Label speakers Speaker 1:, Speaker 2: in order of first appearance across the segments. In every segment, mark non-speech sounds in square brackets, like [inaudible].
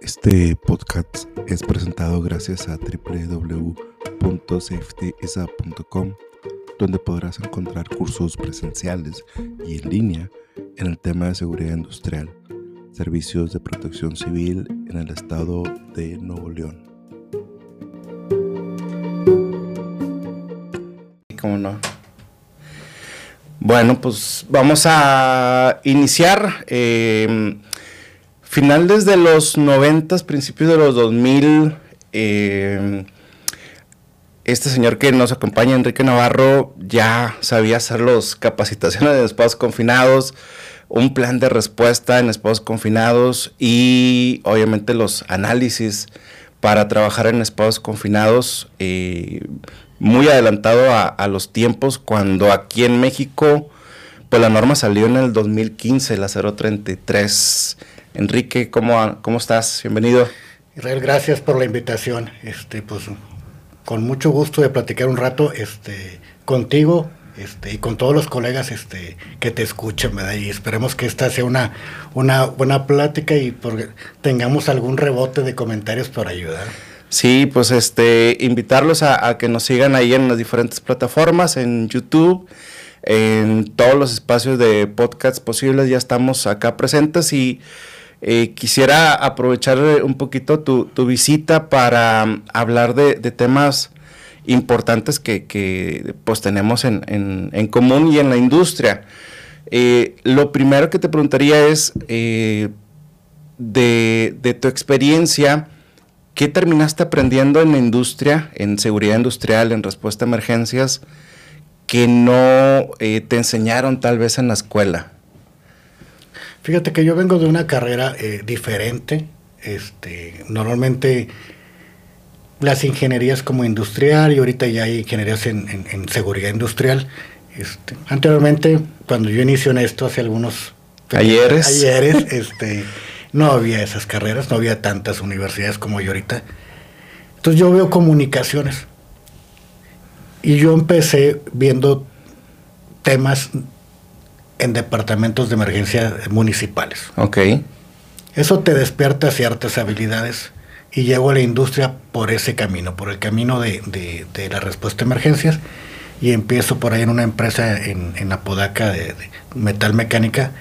Speaker 1: Este podcast es presentado gracias a www.safetyisa.com, donde podrás encontrar cursos presenciales y en línea en el tema de seguridad industrial, servicios de protección civil en el estado de Nuevo León.
Speaker 2: ¿Cómo no? Bueno, pues vamos a iniciar. Eh, finales de los 90, principios de los 2000, eh, este señor que nos acompaña, Enrique Navarro, ya sabía hacer los capacitaciones de espacios confinados, un plan de respuesta en espacios confinados y obviamente los análisis para trabajar en espacios confinados. Eh, muy adelantado a, los tiempos cuando aquí en México, pues la norma salió en el 2015, la 033. Enrique, ¿cómo, cómo estás? Bienvenido.
Speaker 3: Israel, gracias por la invitación. Este, pues, con mucho gusto de platicar un rato este, contigo este, y con todos los colegas este, que te escuchen, ¿verdad? Y esperemos que esta sea una, una buena plática y tengamos algún rebote de comentarios por ayudar.
Speaker 2: Sí, pues este, invitarlos a, que nos sigan ahí en las diferentes plataformas, en YouTube, en todos los espacios de podcast posibles, ya estamos acá presentes y eh, quisiera aprovechar un poquito tu, visita para um, hablar de, temas importantes que, pues tenemos en, común y en la industria. Eh, lo primero que te preguntaría es eh, de, de tu experiencia, ¿Qué terminaste aprendiendo en la industria, en seguridad industrial, en respuesta a emergencias, que no eh, te enseñaron tal vez en la escuela?
Speaker 3: Fíjate que yo vengo de una carrera eh, diferente. Este, normalmente las ingenierías como industrial y ahorita ya hay ingenierías en, seguridad industrial. Este, anteriormente, cuando yo inicio en esto, hace algunos
Speaker 2: ayeres,
Speaker 3: ayeres [laughs] este, no había esas carreras, no había tantas universidades como hay ahorita. Entonces yo veo comunicaciones. Y yo empecé viendo temas en departamentos de emergencia municipales.
Speaker 2: Ok.
Speaker 3: Eso te despierta ciertas habilidades y llego a la industria por ese camino, por el camino de, la respuesta a emergencias y empiezo por ahí en una empresa en, en Apodaca de, de metal mecánica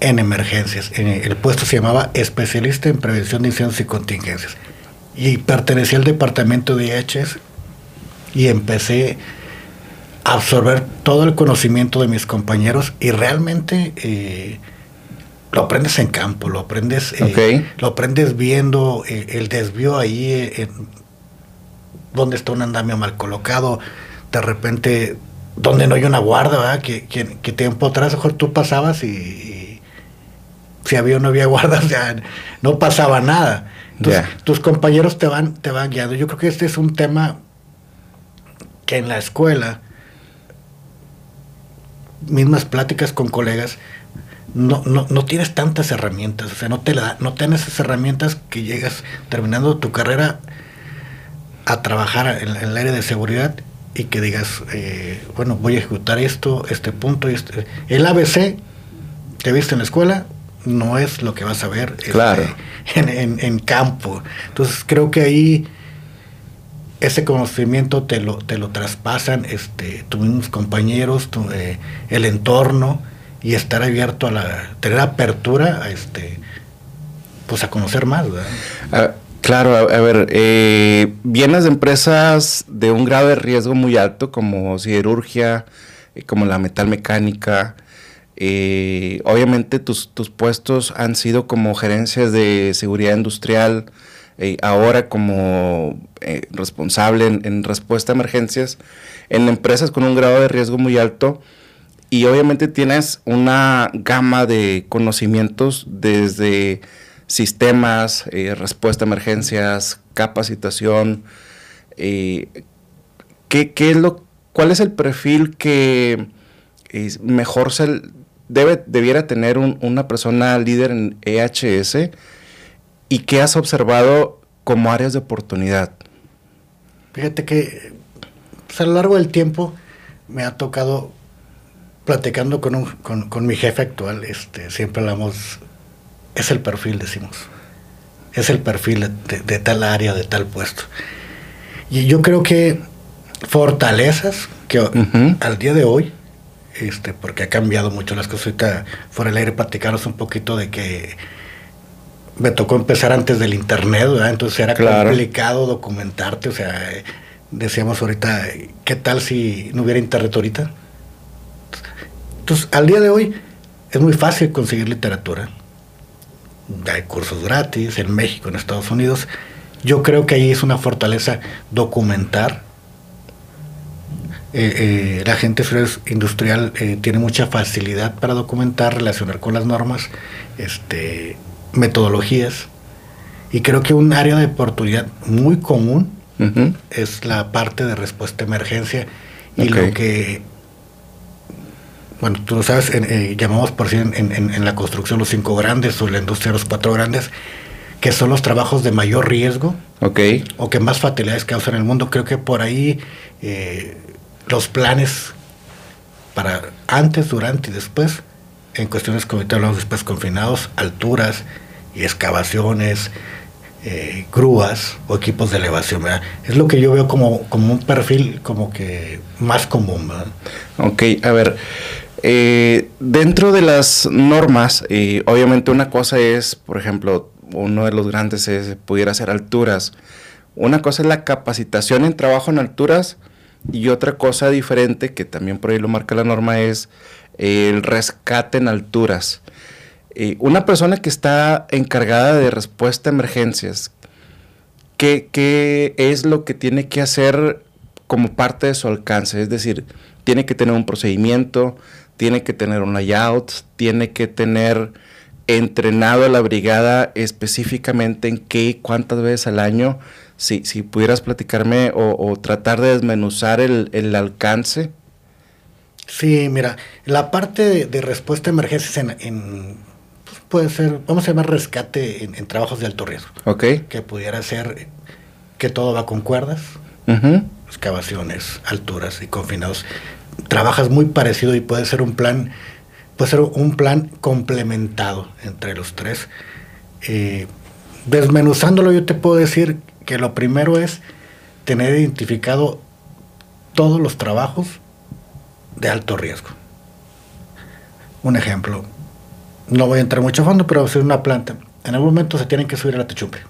Speaker 3: en emergencias. El puesto se llamaba especialista en prevención de incendios y contingencias. Y pertenecía al departamento de IHS y empecé absorber todo el conocimiento de mis compañeros y realmente eh, lo aprendes en campo, lo aprendes, eh, lo aprendes viendo eh, el desvío ahí, donde está un andamio mal colocado, de repente donde no hay una guarda, Que, que, tiempo atrás mejor tú pasabas y si había o no había guarda, o [laughs] sea, no pasaba nada. Entonces, tus compañeros te van, te van guiando. Yo creo que este es un tema que en la escuela, mismas pláticas con colegas, no, no, no tienes tantas herramientas, o sea, no te la, no tienes esas herramientas que llegas terminando tu carrera a trabajar en, el área de seguridad y que digas, eh, bueno, voy a ejecutar esto, este punto, este. El ABC, te viste en la escuela, no es lo que vas a ver
Speaker 2: este,
Speaker 3: en, campo. Entonces creo que ahí ese conocimiento te lo, te lo traspasan este, tus mismos compañeros, eh, el entorno y estar abierto a la, tener apertura a este, pues a conocer más.
Speaker 2: Ah, claro, a, ver, eh, vienes de empresas de un grado de riesgo muy alto como siderurgia, eh, como la metalmecánica, eh, obviamente tus, puestos han sido como gerencias de seguridad industrial, eh, ahora como eh, responsable en, respuesta a emergencias en empresas con un grado de riesgo muy alto y obviamente tienes una gama de conocimientos desde sistemas, respuesta a emergencias, capacitación. ¿qué, es lo, ¿Cuál es el perfil que mejor se debe, debiera tener una persona líder en EHS y qué has observado como áreas de oportunidad?
Speaker 3: Fíjate que pues, a lo largo del tiempo me ha tocado platicando con, un, con, mi jefe actual, este, siempre hablamos, es el perfil, decimos. es el perfil de, tal área, de tal puesto. Y yo creo que fortalezas que al día de hoy, este, porque ha cambiado mucho las cosas, ahorita fuera del aire platicaros un poquito de que me tocó empezar antes del internet, entonces era complicado documentarte, o sea, decíamos ahorita, ¿qué tal si no hubiera internet ahorita? Entonces, al día de hoy es muy fácil conseguir literatura. Hay cursos gratis en México, en Estados Unidos. Yo creo que ahí es una fortaleza documentar. Eh, eh, la gente industrial eh, tiene mucha facilidad para documentar, relacionar con las normas, este, metodologías. Y creo que un área de oportunidad muy común es la parte de respuesta a emergencia y lo que bueno, tú sabes, eh, llamamos por sí en, la construcción los cinco grandes o la industria los cuatro grandes, que son los trabajos de mayor riesgo
Speaker 2: okay.
Speaker 3: o que más fatalidades causan en el mundo. Creo que por ahí eh, los planes para antes, durante y después, en cuestiones como ahorita hablamos después, confinados, alturas y excavaciones, eh, grúas o equipos de elevación. Es lo que yo veo como, como un perfil como que más común.
Speaker 2: Ok, a ver, eh, dentro de las normas, y obviamente una cosa es, por ejemplo, uno de los grandes es, pudiera ser alturas. Una cosa es la capacitación en trabajo en alturas y otra cosa diferente, que también por ahí lo marca la norma, es el rescate en alturas. Eh, una persona que está encargada de respuesta a emergencias, ¿qué, ¿qué es lo que tiene que hacer como parte de su alcance? Es decir, tiene que tener un procedimiento, tiene que tener un layout, tiene que tener entrenado a la brigada específicamente en qué, cuántas veces al año, si, si pudieras platicarme o, tratar de desmenuzar el, alcance.
Speaker 3: Sí, mira, la parte de, respuesta a emergencias en, puede ser, vamos a llamar rescate en, trabajos de alto riesgo.
Speaker 2: Ok.
Speaker 3: Que pudiera ser que todo va con cuerdas, excavaciones, alturas y confinados trabajas muy parecido y puede ser un plan, puede ser un plan complementado entre los tres. Eh, desmenuzándolo yo te puedo decir que lo primero es tener identificado todos los trabajos de alto riesgo. Un ejemplo, no voy a entrar mucho a fondo, pero es una planta. En algún momento se tienen que subir a la techumbre.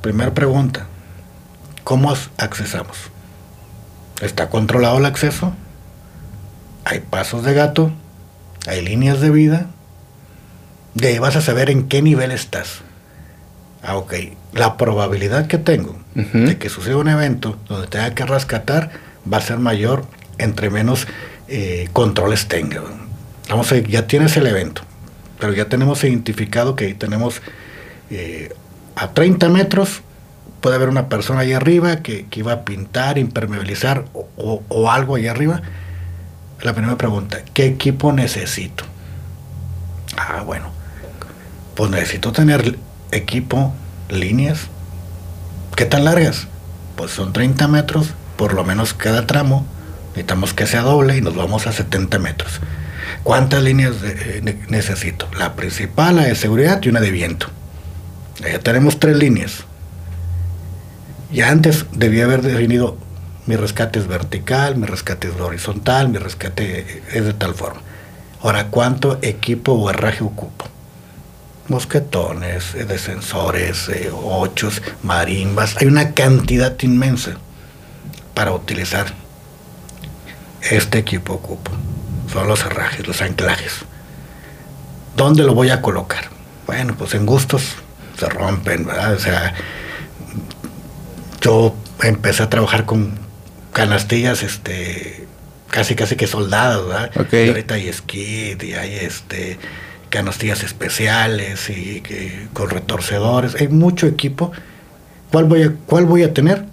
Speaker 3: Primera pregunta, ¿cómo accesamos? está controlado el acceso, hay pasos de gato, hay líneas de vida, de ahí vas a saber en qué nivel estás. Ah, ok. La probabilidad que tengo de que suceda un evento donde tenga que rescatar va a ser mayor entre menos eh, controles tenga. Vamos a ya tienes el evento, pero ya tenemos identificado que ahí tenemos eh, a 30 metros puede haber una persona ahí arriba que, iba a pintar, impermeabilizar o, algo ahí arriba. La primera pregunta, ¿qué equipo necesito? Ah, bueno, pues necesito tener equipo, líneas. ¿Qué tan largas? Pues son 30 metros, por lo menos cada tramo. Necesitamos que sea doble y nos vamos a 70 metros. ¿Cuántas líneas necesito? La principal, la de seguridad y una de viento. Ya tenemos tres líneas. Ya antes debía haber definido mi rescate es vertical, mi rescate es horizontal, mi rescate es de tal forma. Ahora, ¿cuánto equipo o herraje ocupo? Mosquetones, eh, descensores, eh, ochos, marimbas. Hay una cantidad inmensa para utilizar. Este equipo ocupo. Son los herrajes, los anclajes. ¿Dónde lo voy a colocar? Bueno, pues en gustos se rompen, ¿verdad? O sea, yo empecé a trabajar con canastillas, este, casi casi que soldados, ¿verdad? Y ahorita hay skid y hay este canastillas especiales y que, con retorcedores, hay mucho equipo. ¿Cuál voy a, cuál voy a tener?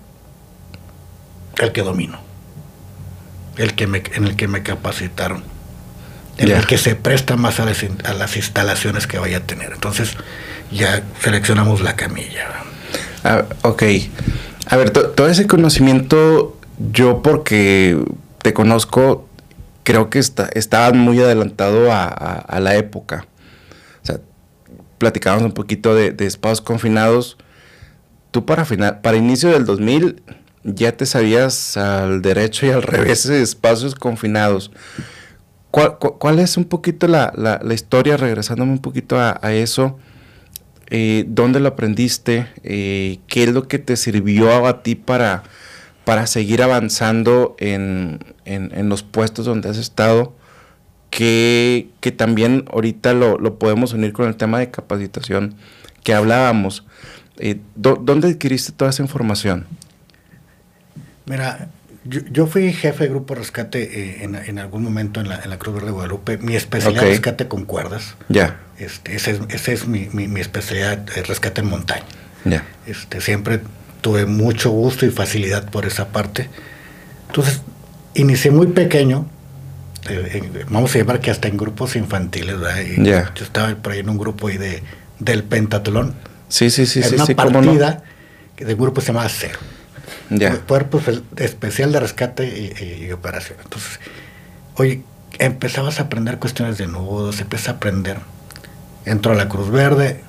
Speaker 3: El que domino. El que me, en el que me capacitaron. En el que se presta más a las, a las, instalaciones que vaya a tener. Entonces, ya seleccionamos la camilla.
Speaker 2: Ah, ok. A ver, todo ese conocimiento, yo porque te conozco, creo que está, estaba muy adelantado a, la época. O sea, platicábamos un poquito de, espacios confinados. Tú para, final, para inicio del 2000 ya te sabías al derecho y al [laughs] revés de espacios confinados. ¿Cuál, es un poquito la, historia, regresándome un poquito a, eso? Eh, ¿Dónde lo aprendiste? Eh, ¿Qué es lo que te sirvió a ti para, para seguir avanzando en, los puestos donde has estado? Que, que también ahorita lo, podemos unir con el tema de capacitación que hablábamos. Eh, ¿Dónde adquiriste toda esa información?
Speaker 3: Mira, yo, fui jefe de grupo rescate eh, en, algún momento en la, Cruz Verde de Guadalupe. Mi especialidad es rescate con cuerdas. Ya. Este, esa es, mi, especialidad, rescate en montaña. Ya. Este, siempre tuve mucho gusto y facilidad por esa parte. Entonces, inicié muy pequeño, eh, vamos a llamar que hasta en grupos infantiles, ¿verdad? Yo estaba por ahí en un grupo ahí de, del pentatlón.
Speaker 2: Sí, sí, sí.
Speaker 3: Era
Speaker 2: una
Speaker 3: partida que del grupo se llamaba Cero. Cuerpo Especial de Rescate y, Operación. Entonces, oye, empezabas a aprender cuestiones de nudos, empiezas a aprender. Entro a la Cruz Verde,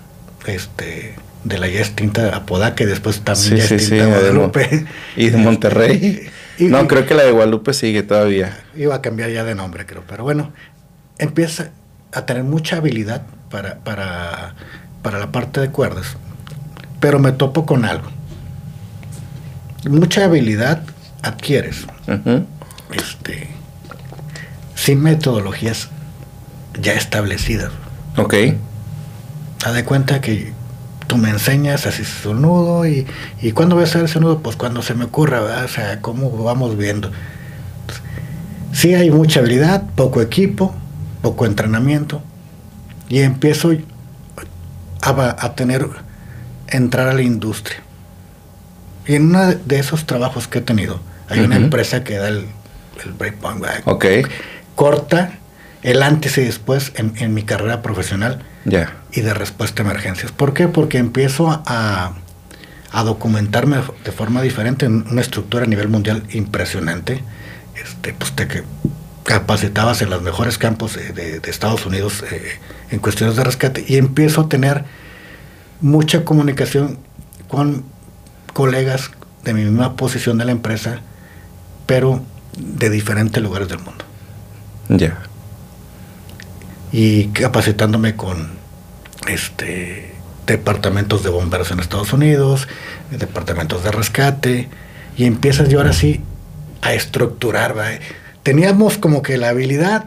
Speaker 3: este, de la ya extinta Apodaca y después también ya extinta Guadalupe.
Speaker 2: Y de Monterrey. [laughs] no, creo que la de Guadalupe sigue todavía.
Speaker 3: Iba a cambiar ya de nombre, creo. Pero bueno, empieza a tener mucha habilidad para, para, para la parte de cuerdas. Pero me topo con algo mucha habilidad adquieres. Este, sin metodologías ya establecidas.
Speaker 2: Ok.
Speaker 3: Haz de cuenta que tú me enseñas así es un nudo y, y cuando voy a hacer ese nudo, pues cuando se me ocurra, O sea, cómo vamos viendo. Sí hay mucha habilidad, poco equipo, poco entrenamiento y empiezo a, a tener, entrar a la industria. Y en uno de esos trabajos que he tenido, hay una empresa que da el, el breakpoint,
Speaker 2: ok
Speaker 3: corta el antes y después en, mi carrera profesional y de respuesta a emergencias. ¿Por qué? Porque empiezo a, a, documentarme de forma diferente en una estructura a nivel mundial impresionante. Este, pues te que capacitabas en los mejores campos de, Estados Unidos eh, en cuestiones de rescate y empiezo a tener mucha comunicación con colegas de mi misma posición de la empresa, pero de diferentes lugares del mundo.
Speaker 2: Ya.
Speaker 3: Y capacitándome con este departamentos de bomberos en Estados Unidos, departamentos de rescate, y empiezas yo ahora sí a estructurar. Teníamos como que la habilidad,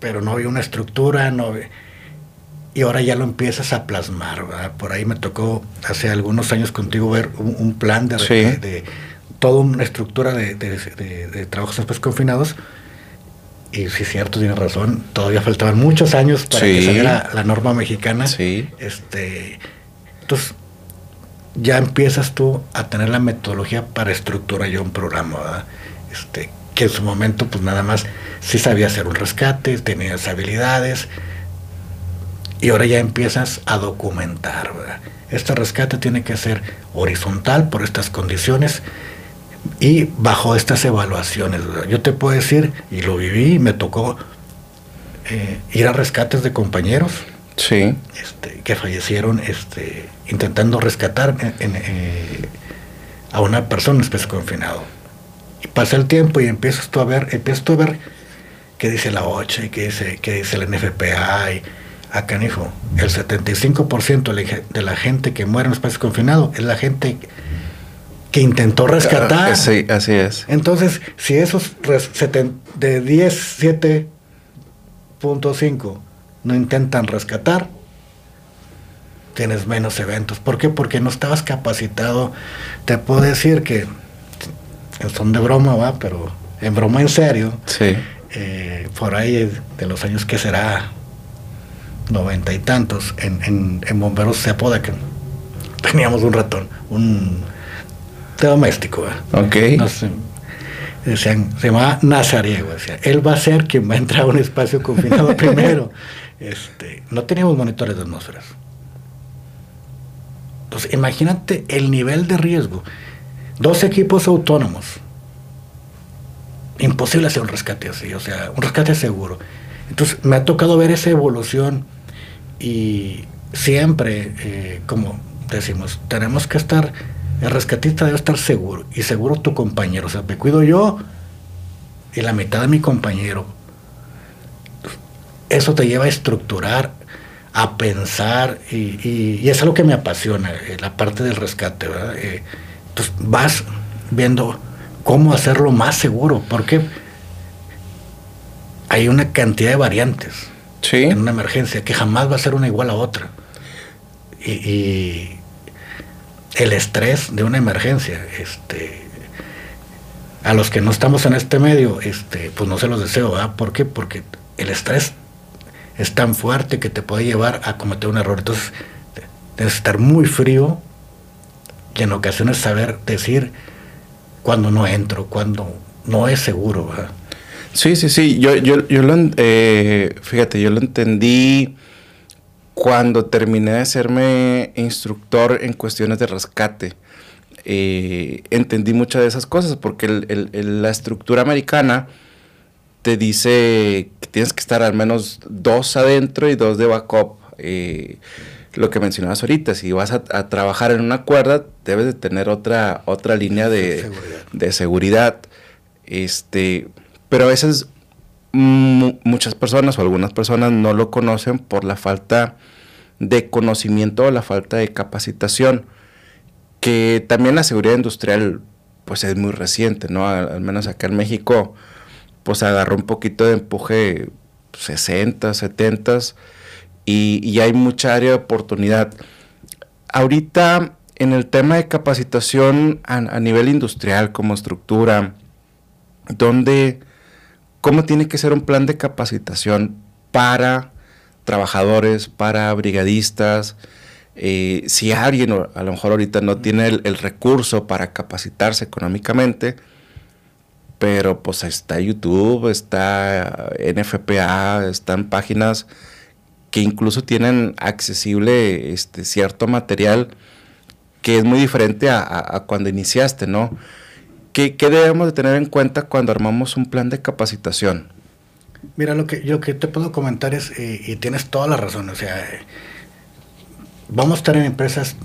Speaker 3: pero no había una estructura, no había, y ahora ya lo empiezas a plasmar. Por ahí me tocó hace algunos años contigo ver un, plan de, de, toda una estructura de, de trabajos después confinados. Y sí, cierto, tienes razón. Todavía faltaban muchos años para que saliera la norma mexicana.
Speaker 2: Sí.
Speaker 3: Este, entonces, ya empiezas tú a tener la metodología para estructurar yo un programa. Este, que en su momento, pues nada más, sí sabía hacer un rescate, tenías habilidades y ahora ya empiezas a documentar. Este rescate tiene que ser horizontal por estas condiciones y bajo estas evaluaciones. Yo te puedo decir, y lo viví, me tocó eh, ir a rescates de compañeros
Speaker 2: sí.
Speaker 3: este, que fallecieron este, intentando rescatar eh, a una persona en especie confinado. Y pasa el tiempo y empiezas tú a ver, empiezas tú a ver qué dice la OCHA y qué dice, qué dice la NFPA y a canijo, el 75% de la gente que muere en espacio confinado es la gente que intentó rescatar.
Speaker 2: sí, así es.
Speaker 3: Entonces, si esos de 10, 7.5 no intentan rescatar, tienes menos eventos. ¿Por qué? Porque no estabas capacitado. Te puedo decir que son de broma, va, pero en broma en serio.
Speaker 2: Sí.
Speaker 3: Eh, por ahí de los años que será noventa y tantos, en, en, Bomberos se apoda que teníamos un ratón, un doméstico.
Speaker 2: Ok.
Speaker 3: decían, se llamaba Nazariego. Decía, él va a ser quien va a entrar a un espacio confinado [laughs] primero. Este, no teníamos monitores de atmósferas. Entonces, imagínate el nivel de riesgo. Dos equipos autónomos. Imposible hacer un rescate así, o sea, un rescate seguro. Entonces, me ha tocado ver esa evolución y siempre, eh, como decimos, tenemos que estar, el rescatista debe estar seguro y seguro tu compañero. O sea, me cuido yo y la mitad de mi compañero. Eso te lleva a estructurar, a pensar y, es algo que me apasiona, eh, la parte del rescate. ¿verdad? Eh, entonces vas viendo cómo hacerlo más seguro, porque hay una cantidad de variantes en una emergencia que jamás va a ser una igual a otra. Y, el estrés de una emergencia, este, a los que no estamos en este medio, este, pues no se los deseo, ¿verdad? ¿Por qué? Porque el estrés es tan fuerte que te puede llevar a cometer un error. Entonces, debes estar muy frío y en ocasiones saber decir cuando no entro, cuando no es seguro. ¿verdad?
Speaker 2: Sí, sí, sí. Yo, yo, yo lo, eh, fíjate, yo lo entendí cuando terminé de hacerme instructor en cuestiones de rescate. Eh, entendí muchas de esas cosas porque la estructura americana te dice que tienes que estar al menos dos adentro y dos de backup. Eh, lo que mencionabas ahorita, si vas a, trabajar en una cuerda, debes de tener otra, otra línea de seguridad. de seguridad. Este, pero a veces muchas personas o algunas personas no lo conocen por la falta de conocimiento o la falta de capacitación, que también la seguridad industrial pues es muy reciente, ¿no? Al, menos acá en México pues agarró un poquito de empuje 60, 70 y, y hay mucha área de oportunidad. Ahorita en el tema de capacitación a, a nivel industrial como estructura, donde cómo tiene que ser un plan de capacitación para trabajadores, para brigadistas. Eh, si alguien a lo mejor ahorita no tiene el, recurso para capacitarse económicamente, pero pues está YouTube, está NFPA, están páginas que incluso tienen accesible este, cierto material que es muy diferente a, cuando iniciaste, ¿no? ¿Qué, ¿Qué, debemos de tener en cuenta cuando armamos un plan de capacitación?
Speaker 3: Mira, lo que yo que te puedo comentar es, eh, y tienes toda la razón, o sea, vamos a estar en empresas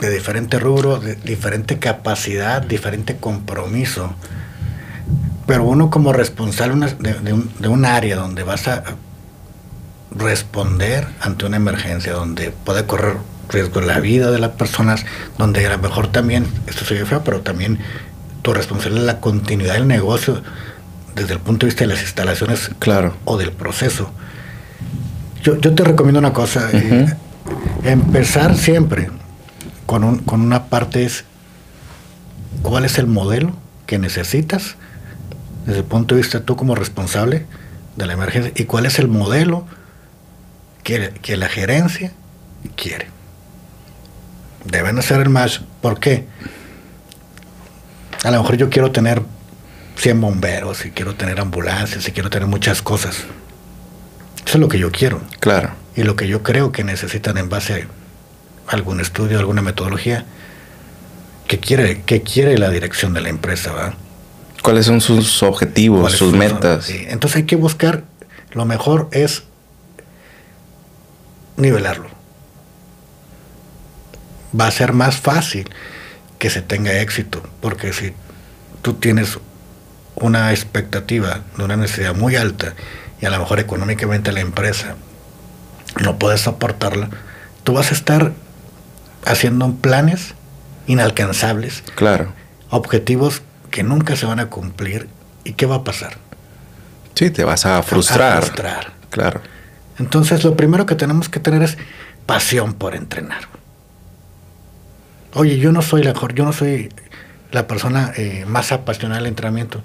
Speaker 3: de diferente rubro, de diferente capacidad, diferente compromiso, pero uno como responsable de, un, de un área donde vas a responder ante una emergencia, donde puede correr riesgo la vida de las personas, donde a lo mejor también, esto se feo, pero también tu responsabilidad es la continuidad del negocio desde el punto de vista de las instalaciones
Speaker 2: claro.
Speaker 3: o del proceso. Yo, te recomiendo una cosa, eh, empezar siempre con, un, con una parte es cuál es el modelo que necesitas desde el punto de vista tú como responsable de la emergencia y cuál es el modelo que, que la gerencia quiere. Deben hacer el más. ¿Por qué? A lo mejor yo quiero tener 100 bomberos, si quiero tener ambulancias, si quiero tener muchas cosas. Eso es lo que yo quiero.
Speaker 2: Claro.
Speaker 3: Y lo que yo creo que necesitan en base a algún estudio, alguna metodología, que quiere, que quiere la dirección de la empresa, ¿va?
Speaker 2: ¿Cuáles son sus objetivos, sus metas?
Speaker 3: Entonces hay que buscar, lo mejor es nivelarlo. Va a ser más fácil que se tenga éxito, porque si tú tienes una expectativa de una necesidad muy alta y a lo mejor económicamente la empresa no puede soportarla, tú vas a estar haciendo planes inalcanzables.
Speaker 2: Claro.
Speaker 3: Objetivos que nunca se van a cumplir. ¿Y qué va a pasar?
Speaker 2: Sí, te vas a frustrar. A frustrar. Claro.
Speaker 3: Entonces, lo primero que tenemos que tener es pasión por entrenar. Oye, yo no soy la mejor, yo no soy la persona eh, más apasionada del entrenamiento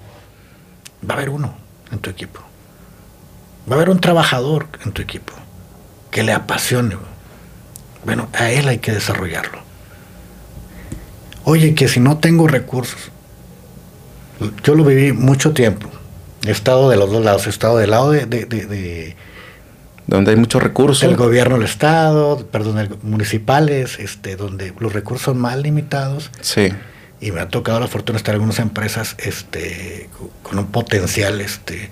Speaker 3: va a haber uno en tu equipo. Va a haber un trabajador en tu equipo que le apasione. Bueno, a él hay que desarrollarlo. Oye, que si no tengo recursos, yo lo viví mucho tiempo. He estado de los dos lados. He estado del lado de,
Speaker 2: donde hay muchos recursos.
Speaker 3: El gobierno del estado, perdón, municipales, este, donde los recursos son más limitados.
Speaker 2: Sí
Speaker 3: y me ha tocado la fortuna estar en algunas empresas este, con un potencial este,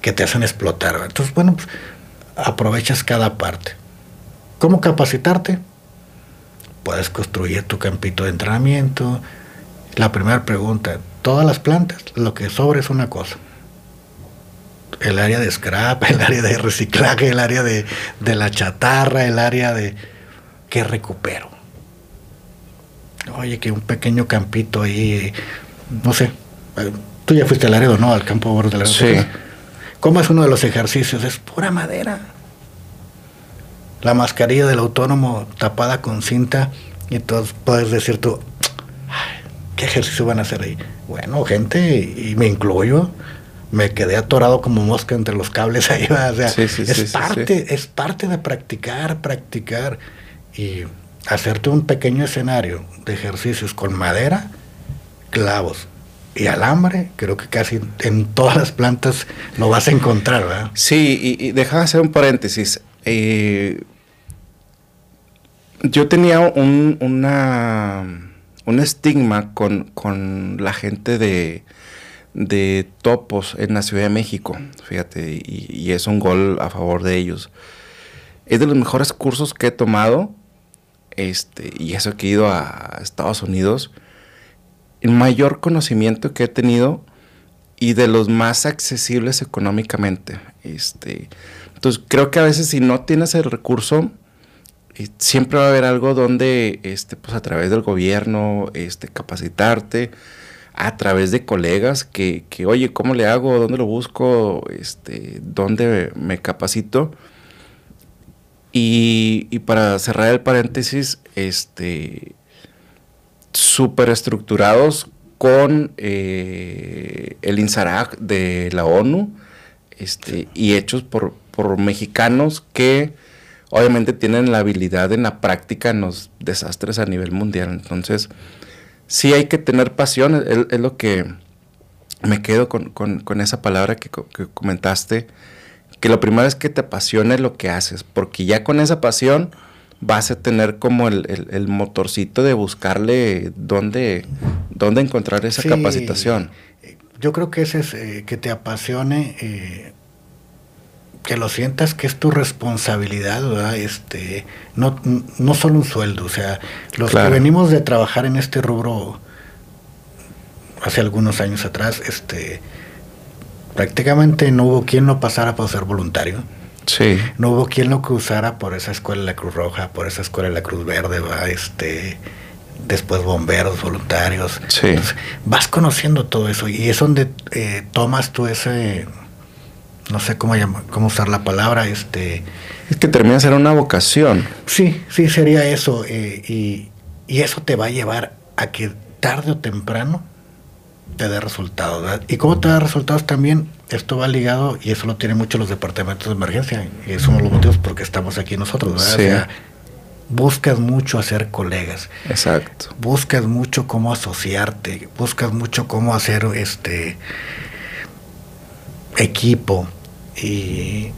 Speaker 3: que te hacen explotar. Entonces, bueno, pues, aprovechas cada parte. ¿Cómo capacitarte? Puedes construir tu campito de entrenamiento. La primera pregunta, todas las plantas, lo que sobra es una cosa. El área de scrap, el área de reciclaje, el área de, de la chatarra, el área de... ¿Qué recupero? Oye, que un pequeño campito ahí, no sé, tú ya fuiste al Laredo, ¿no? Al campo de la
Speaker 2: Sí.
Speaker 3: ¿Cómo es uno de los ejercicios? Es pura madera. La mascarilla del autónomo tapada con cinta y entonces puedes decir tú, "Ay, ¿qué ejercicio van a hacer ahí? Bueno, gente, y me incluyo, me quedé atorado como mosca entre los cables [laughs] ahí. ¿va? O sea,
Speaker 2: Sí, sí,
Speaker 3: es,
Speaker 2: sí,
Speaker 3: parte, es parte de practicar, practicar y hacerte un pequeño escenario de ejercicios con madera, clavos y alambre. Creo que casi en todas las plantas lo vas a encontrar, ¿verdad?
Speaker 2: Sí, y, y deja de hacer un paréntesis. Eh, yo tenía un, una, un estigma con, con la gente de, de topos en la Ciudad de México, fíjate, y, es un gol a favor de ellos. Es de los mejores cursos que he tomado, este, y eso que he ido a Estados Unidos, el mayor conocimiento que he tenido y de los más accesibles económicamente. Este, entonces creo que a veces si no tienes el recurso, eh, siempre va a haber algo donde, este, pues a través del gobierno, este, capacitarte, a través de colegas que, que, oye, ¿cómo le hago? ¿Dónde lo busco? Este, ¿Dónde me capacito? Y, y para cerrar el paréntesis, este, súper estructurados con eh, el INSARAG de la ONU este, y hechos por, por mexicanos que obviamente tienen la habilidad en la práctica en los desastres a nivel mundial. Entonces, sí hay que tener pasión, es, es lo que me quedo con, con, con esa palabra que, que, comentaste, que lo primero es que te apasione lo que haces, porque ya con esa pasión vas a tener como el, el, el motorcito de buscarle dónde, dónde encontrar esa sí, capacitación.
Speaker 3: Yo creo que ese es eh, que te apasione, eh, que lo sientas que es tu responsabilidad, ¿verdad? Este, no, no solo un sueldo, o sea, los claro. que venimos de trabajar en este rubro hace algunos años atrás, este, prácticamente no hubo quien no pasara por ser voluntario.
Speaker 2: Sí.
Speaker 3: No hubo quien lo cruzara por esa escuela de la Cruz Roja, por esa escuela de la Cruz Verde, va, este, después bomberos, voluntarios.
Speaker 2: Sí.
Speaker 3: Entonces, vas conociendo todo eso y es donde eh, tomas tú ese, no sé cómo llamar, cómo usar la palabra, este.
Speaker 2: Es que termina ser una vocación.
Speaker 3: Sí, sí, sería eso. Eh, y, y, eso te va a llevar a que tarde o temprano te dé resultados. ¿verdad? Y cómo te da resultados también, esto va ligado, y eso lo tienen mucho los departamentos de emergencia, y es uno de los motivos por qué estamos aquí nosotros. ¿verdad?
Speaker 2: Sí.
Speaker 3: O sea, buscas mucho hacer colegas.
Speaker 2: Exacto.
Speaker 3: Buscas mucho cómo asociarte, buscas mucho cómo hacer este equipo. Y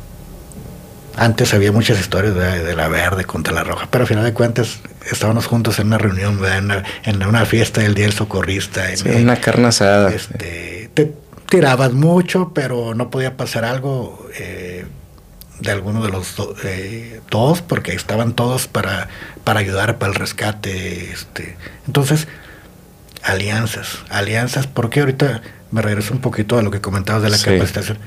Speaker 3: antes había muchas historias de, de, la verde contra la roja, pero al final de cuentas estábamos juntos en una reunión, en una, en una, fiesta del Día del Socorrista. En
Speaker 2: sí, una carne asada.
Speaker 3: Este, te tirabas mucho, pero no podía pasar algo. Eh, de alguno de los do, eh, dos, porque estaban todos para, para ayudar para el rescate. Este. Entonces, alianzas, alianzas, porque ahorita me regreso un poquito a lo que comentabas de la sí. capacitación.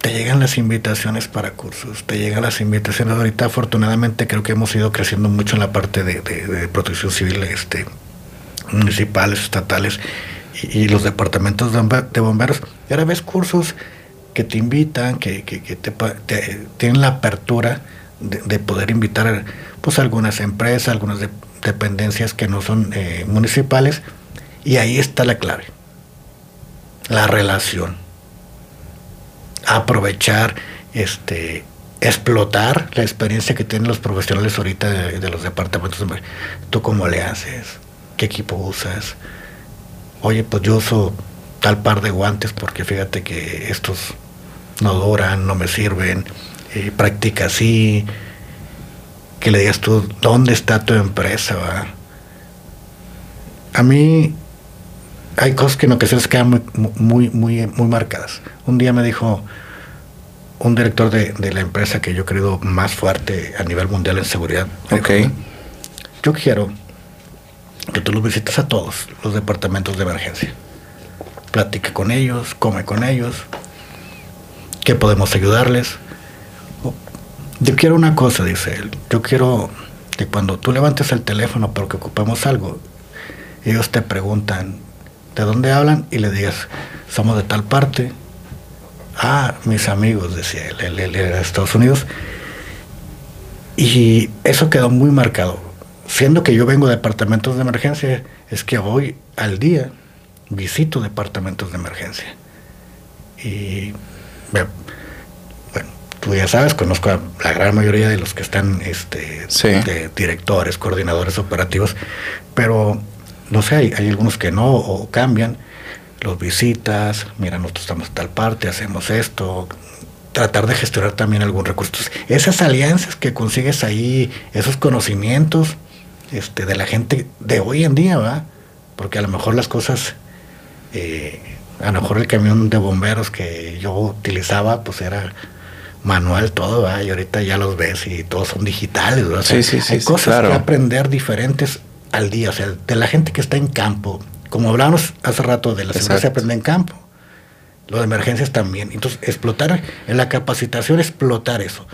Speaker 3: Te llegan las invitaciones para cursos, te llegan las invitaciones. Ahorita, afortunadamente, creo que hemos ido creciendo mucho en la parte de, de, de protección civil, este, municipales, estatales y, y los departamentos de bomberos. Y ahora ves cursos que te invitan, que, que, que te, te, tienen la apertura de, de, poder invitar pues algunas empresas, algunas de, dependencias que no son eh, municipales, y ahí está la clave, la relación, aprovechar, este, explotar la experiencia que tienen los profesionales ahorita de, los departamentos, tú cómo le haces, qué equipo usas, oye, pues yo uso tal par de guantes porque fíjate que estos no duran, no me sirven, eh, practica así, que le digas tú, ¿dónde está tu empresa? Va? A mí hay cosas que en ocasiones quedan muy, muy, muy, muy marcadas. Un día me dijo un director de, de la empresa que yo he creído más fuerte a nivel mundial en seguridad.
Speaker 2: Ok.
Speaker 3: dijo, Yo quiero que tú los visites a todos los departamentos de emergencia. Platique con ellos, come con ellos, que podemos ayudarles. Yo quiero una cosa, dice él. Yo quiero que cuando tú levantes el teléfono porque ocupamos algo, ellos te preguntan de dónde hablan y le digas, somos de tal parte. Ah, mis amigos, decía él, él, él era de Estados Unidos. Y eso quedó muy marcado. Siendo que yo vengo de departamentos de emergencia, es que hoy al día visito departamentos de emergencia. Y bueno, tú ya sabes, conozco a la gran mayoría de los que están este,
Speaker 2: Sí.
Speaker 3: de directores, coordinadores operativos, pero no sé, hay, hay algunos que no o cambian. Los visitas, mira, nosotros estamos en tal parte, hacemos esto, tratar de gestionar también algún recurso. Entonces, esas alianzas que consigues ahí, esos conocimientos este, de la gente de hoy en día, ¿va? Porque a lo mejor las cosas, eh, a lo mejor el camión de bomberos que yo utilizaba, pues era manual todo. Y ahorita ya los ves y todos son digitales, sea,
Speaker 2: Sí, sí, sí,
Speaker 3: hay cosas
Speaker 2: claro.
Speaker 3: que aprender diferentes al día, o sea, de la gente que está en campo. Como hablábamos hace rato de la seguridad se aprende en campo. Lo de emergencias también. Entonces, explotar en la capacitación, explotar eso.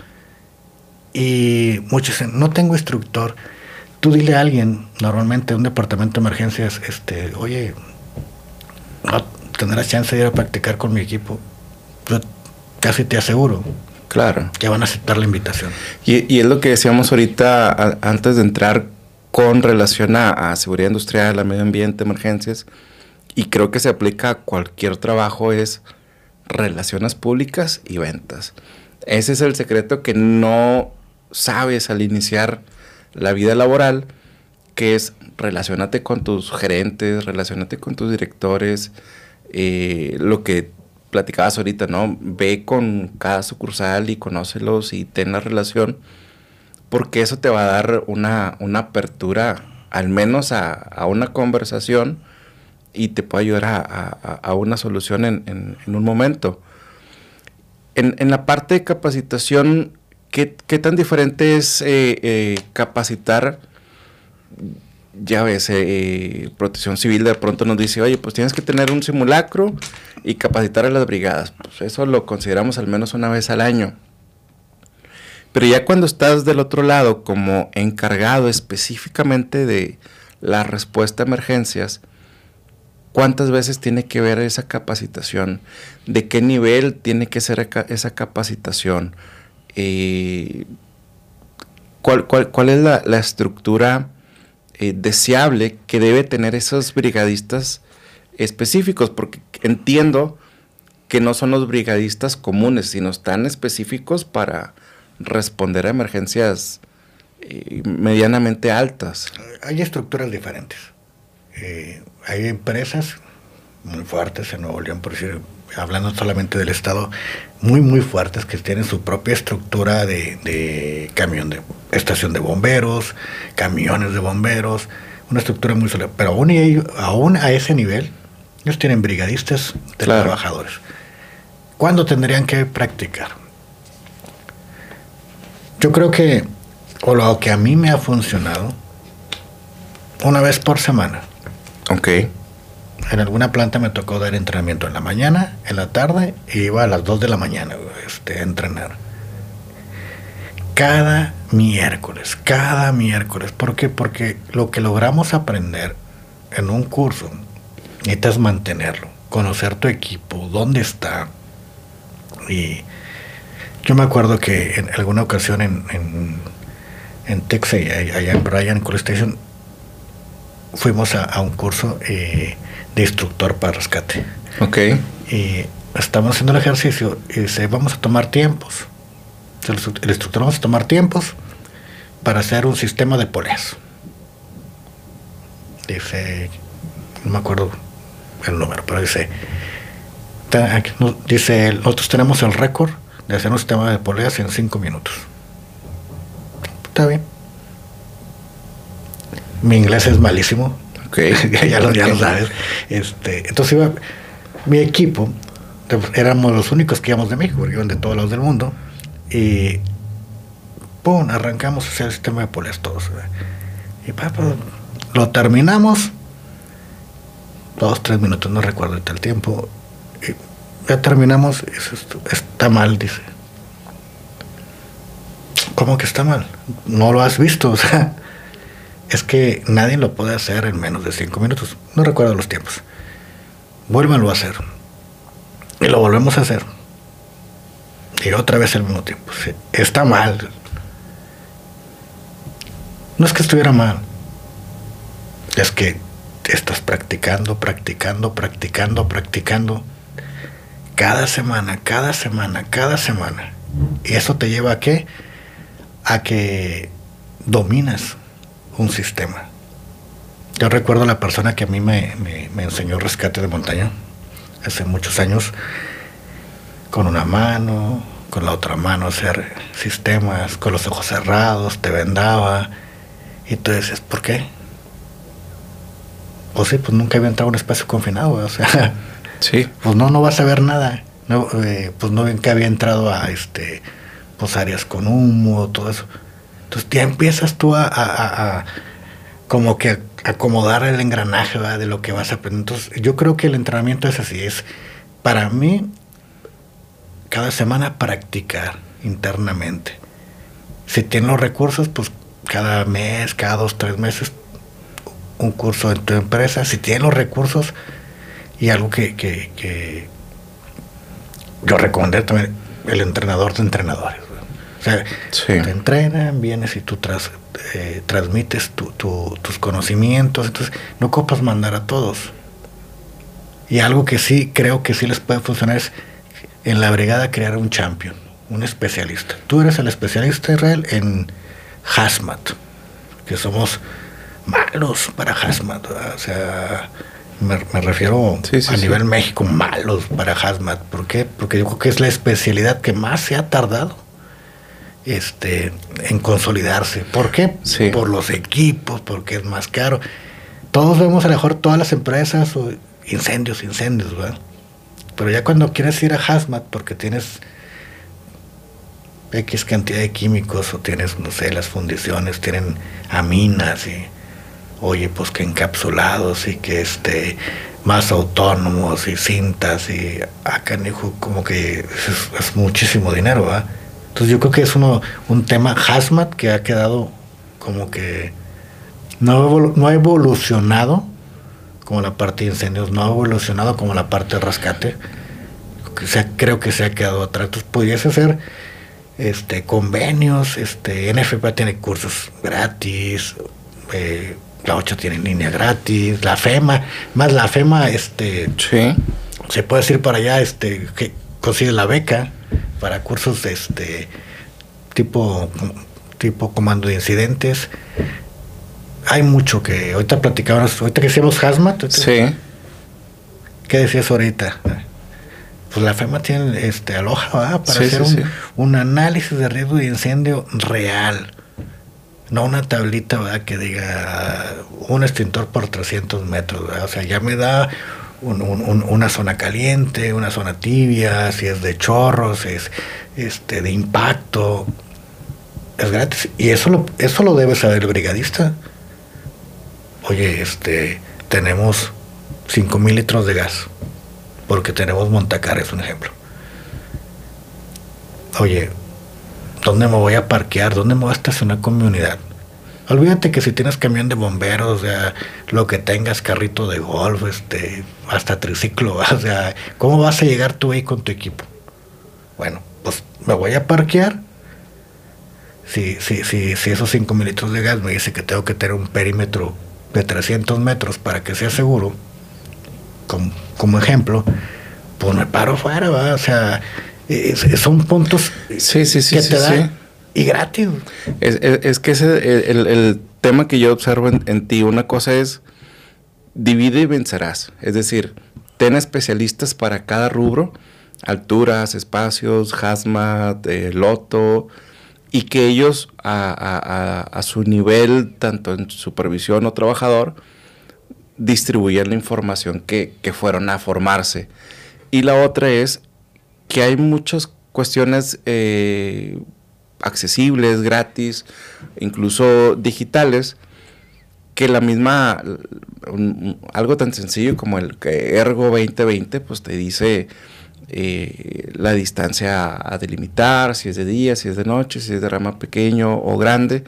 Speaker 3: Y muchos dicen, no tengo instructor. Tú dile a alguien, normalmente un departamento de emergencias, este, oye, no tendrás chance de ir a practicar con mi equipo. Yo casi te aseguro
Speaker 2: Claro.
Speaker 3: que van a aceptar la invitación.
Speaker 2: Y, y es lo que decíamos ahorita a- antes de entrar con relación a, a seguridad industrial, a medio ambiente, emergencias, y creo que se aplica a cualquier trabajo, es relaciones públicas y ventas. Ese es el secreto que no sabes al iniciar la vida laboral, que es relacionate con tus gerentes, relacionate con tus directores, eh, lo que platicabas ahorita, ¿no? Ve con cada sucursal y conócelos y ten la relación, porque eso te va a dar una, una apertura, al menos a, a una conversación, y te puede ayudar a, a- una solución en, en- en un momento. En, en la parte de capacitación, ¿qué, qué tan diferente es eh, eh, capacitar? Ya ves, eh, Protección Civil de pronto nos dice, oye, pues tienes que tener un simulacro y capacitar a las brigadas. Pues eso lo consideramos al menos una vez al año. Pero ya cuando estás del otro lado como encargado específicamente de la respuesta a emergencias, ¿cuántas veces tiene que ver esa capacitación? ¿De qué nivel tiene que ser esa capacitación? Eh, ¿cuál, es la, la estructura eh, deseable que debe tener esos brigadistas específicos? Porque entiendo que no son los brigadistas comunes, sino están específicos para responder a emergencias eh, medianamente altas.
Speaker 3: Hay estructuras diferentes. Eh, hay empresas muy fuertes en Nuevo León, por decir, hablando solamente del Estado, muy, muy fuertes que tienen su propia estructura de, de camión de estación de bomberos, camiones de bomberos, una estructura muy sólida. Pero aún, y aún a ese nivel, ellos tienen brigadistas de
Speaker 2: Claro.
Speaker 3: trabajadores. ¿Cuándo tendrían que practicar? Yo creo que, o lo que a mí me ha funcionado, una vez por semana.
Speaker 2: Ok.
Speaker 3: En alguna planta me tocó dar entrenamiento en la mañana, en la tarde, y iba a las 2 de la mañana este, a entrenar. Cada miércoles, cada miércoles. ¿Por qué? Porque lo que logramos aprender en un curso, necesitas mantenerlo, conocer tu equipo, dónde está. Y yo me acuerdo que en alguna ocasión en, en, en Texas, allá en Bryan College Station, fuimos a, a un curso eh, de instructor para rescate.
Speaker 2: Ok.
Speaker 3: Y estamos haciendo el ejercicio y dice, vamos a tomar tiempos. El, el instructor vamos a tomar tiempos para hacer un sistema de poleas. Dice, no me acuerdo el número, pero dice, dice, nosotros tenemos el récord de hacer un sistema de poleas en cinco minutos. Está bien. Mi inglés es malísimo,
Speaker 2: Ok. [laughs]
Speaker 3: ya, lo, ya lo sabes. Este, entonces iba, mi equipo éramos los únicos que íbamos de México, porque iban de todos lados del mundo. Y ¡pum! arrancamos hacia el sistema de polis todos. Y papá, lo terminamos. Dos, tres minutos, no recuerdo el tiempo. Ya terminamos. está mal, dice. ¿Cómo que está mal? No lo has visto, [laughs] o sea, es que nadie lo puede hacer en menos de cinco minutos. No recuerdo los tiempos. Vuélvanlo a hacer. Y lo volvemos a hacer. Y otra vez al mismo tiempo. está mal. No es que estuviera mal. Es que estás practicando, practicando, practicando, practicando. Cada semana, cada semana, cada semana. Y eso te lleva a qué? A que dominas un sistema. Yo recuerdo la persona que a mí me, me enseñó rescate de montaña hace muchos años, con una mano, con la otra mano hacer sistemas, con los ojos cerrados, te vendaba. Y tú dices, ¿por qué? Pues sí, pues nunca había entrado a un espacio confinado, o sea,
Speaker 2: sí.
Speaker 3: pues no, no vas a ver nada. No, eh, pues no que había entrado a este pues áreas con humo, todo eso. Entonces ya empiezas tú a, a como que acomodar el engranaje de lo que vas a aprender. Entonces, yo creo que el entrenamiento es así, es para mí cada semana practicar internamente. Si tienes los recursos, pues cada mes, cada dos, tres meses, un curso en tu empresa. Si tienes los recursos y algo que, que, que yo recomendé también, el entrenador de entrenadores. O sea, te entrenan, vienes y tú tras, eh, transmites tus conocimientos, entonces no copas mandar a todos. Y algo que sí creo que sí les puede funcionar es en la brigada crear un champion, un especialista. Tú eres el especialista, Israel, en hazmat, que somos malos para hazmat, o sea, me, refiero a nivel México, malos para hazmat. ¿Por qué? Porque yo creo que es la especialidad que más se ha tardado este, en consolidarse. ¿Por qué? Por los equipos, porque es más caro. Todos vemos a lo mejor todas las empresas, o incendios, incendios, ¿verdad? Pero ya cuando quieres ir a Hazmat porque tienes X cantidad de químicos o tienes, no sé, las fundiciones tienen aminas y, oye, pues que encapsulados y que este, más autónomos y cintas y acá, como que es, muchísimo dinero, ¿verdad? Entonces yo creo que es uno, un tema hazmat que ha quedado como que no, no ha evolucionado como la parte de incendios, no ha evolucionado como la parte de rescate. Que creo que se ha quedado atrás. Entonces pudiese ser este, convenios, este, NFPA tiene cursos gratis, eh, la 8 tiene línea gratis, la FEMA, más la FEMA, este, se puede decir para allá, este, que consigue la beca para cursos este tipo tipo comando de incidentes. Hay mucho que ahorita platicábamos, ahorita que hicimos hazmat.
Speaker 2: Sí.
Speaker 3: ¿Qué decías ahorita? Pues la FEMA tiene este aloja para hacer un, análisis de riesgo de incendio real. No una tablita que diga un extintor por 300 metros. O sea, ya me da una zona caliente, una zona tibia, si es de chorros, es este, de impacto. Es gratis. Y eso lo, eso lo debe saber el brigadista. Oye, este, tenemos 5 mil litros de gas, porque tenemos Montacar, es un ejemplo. Oye, ¿dónde me voy a parquear? ¿Dónde me voy a estacionar con mi unidad? Olvídate que si tienes camión de bomberos, o sea, lo que tengas, carrito de golf, este, hasta triciclo, [laughs] o sea, ¿cómo vas a llegar tú ahí con tu equipo? Bueno, pues me voy a parquear. Si, si, si, si esos 5 mililitros de gas me dice que tengo que tener un perímetro de 300 metros para que sea seguro, como, como ejemplo, pues me paro fuera, ¿va? o sea, son puntos
Speaker 2: sí, sí, sí,
Speaker 3: que te dan y gratis.
Speaker 2: Es, que ese el, el, tema que yo observo en, ti. Una cosa es divide y vencerás. Es decir, ten especialistas para cada rubro, alturas, espacios, hazmat, eh, loto, y que ellos a, a, su nivel, tanto en supervisión o trabajador, distribuyan la información que, que fueron a formarse. Y la otra es que hay muchas cuestiones eh, accesibles, gratis, incluso digitales, que la misma, algo tan sencillo como el Ergo 2020, pues te dice eh, la distancia a delimitar, si es de día, si es de noche, si es de rama pequeño o grande.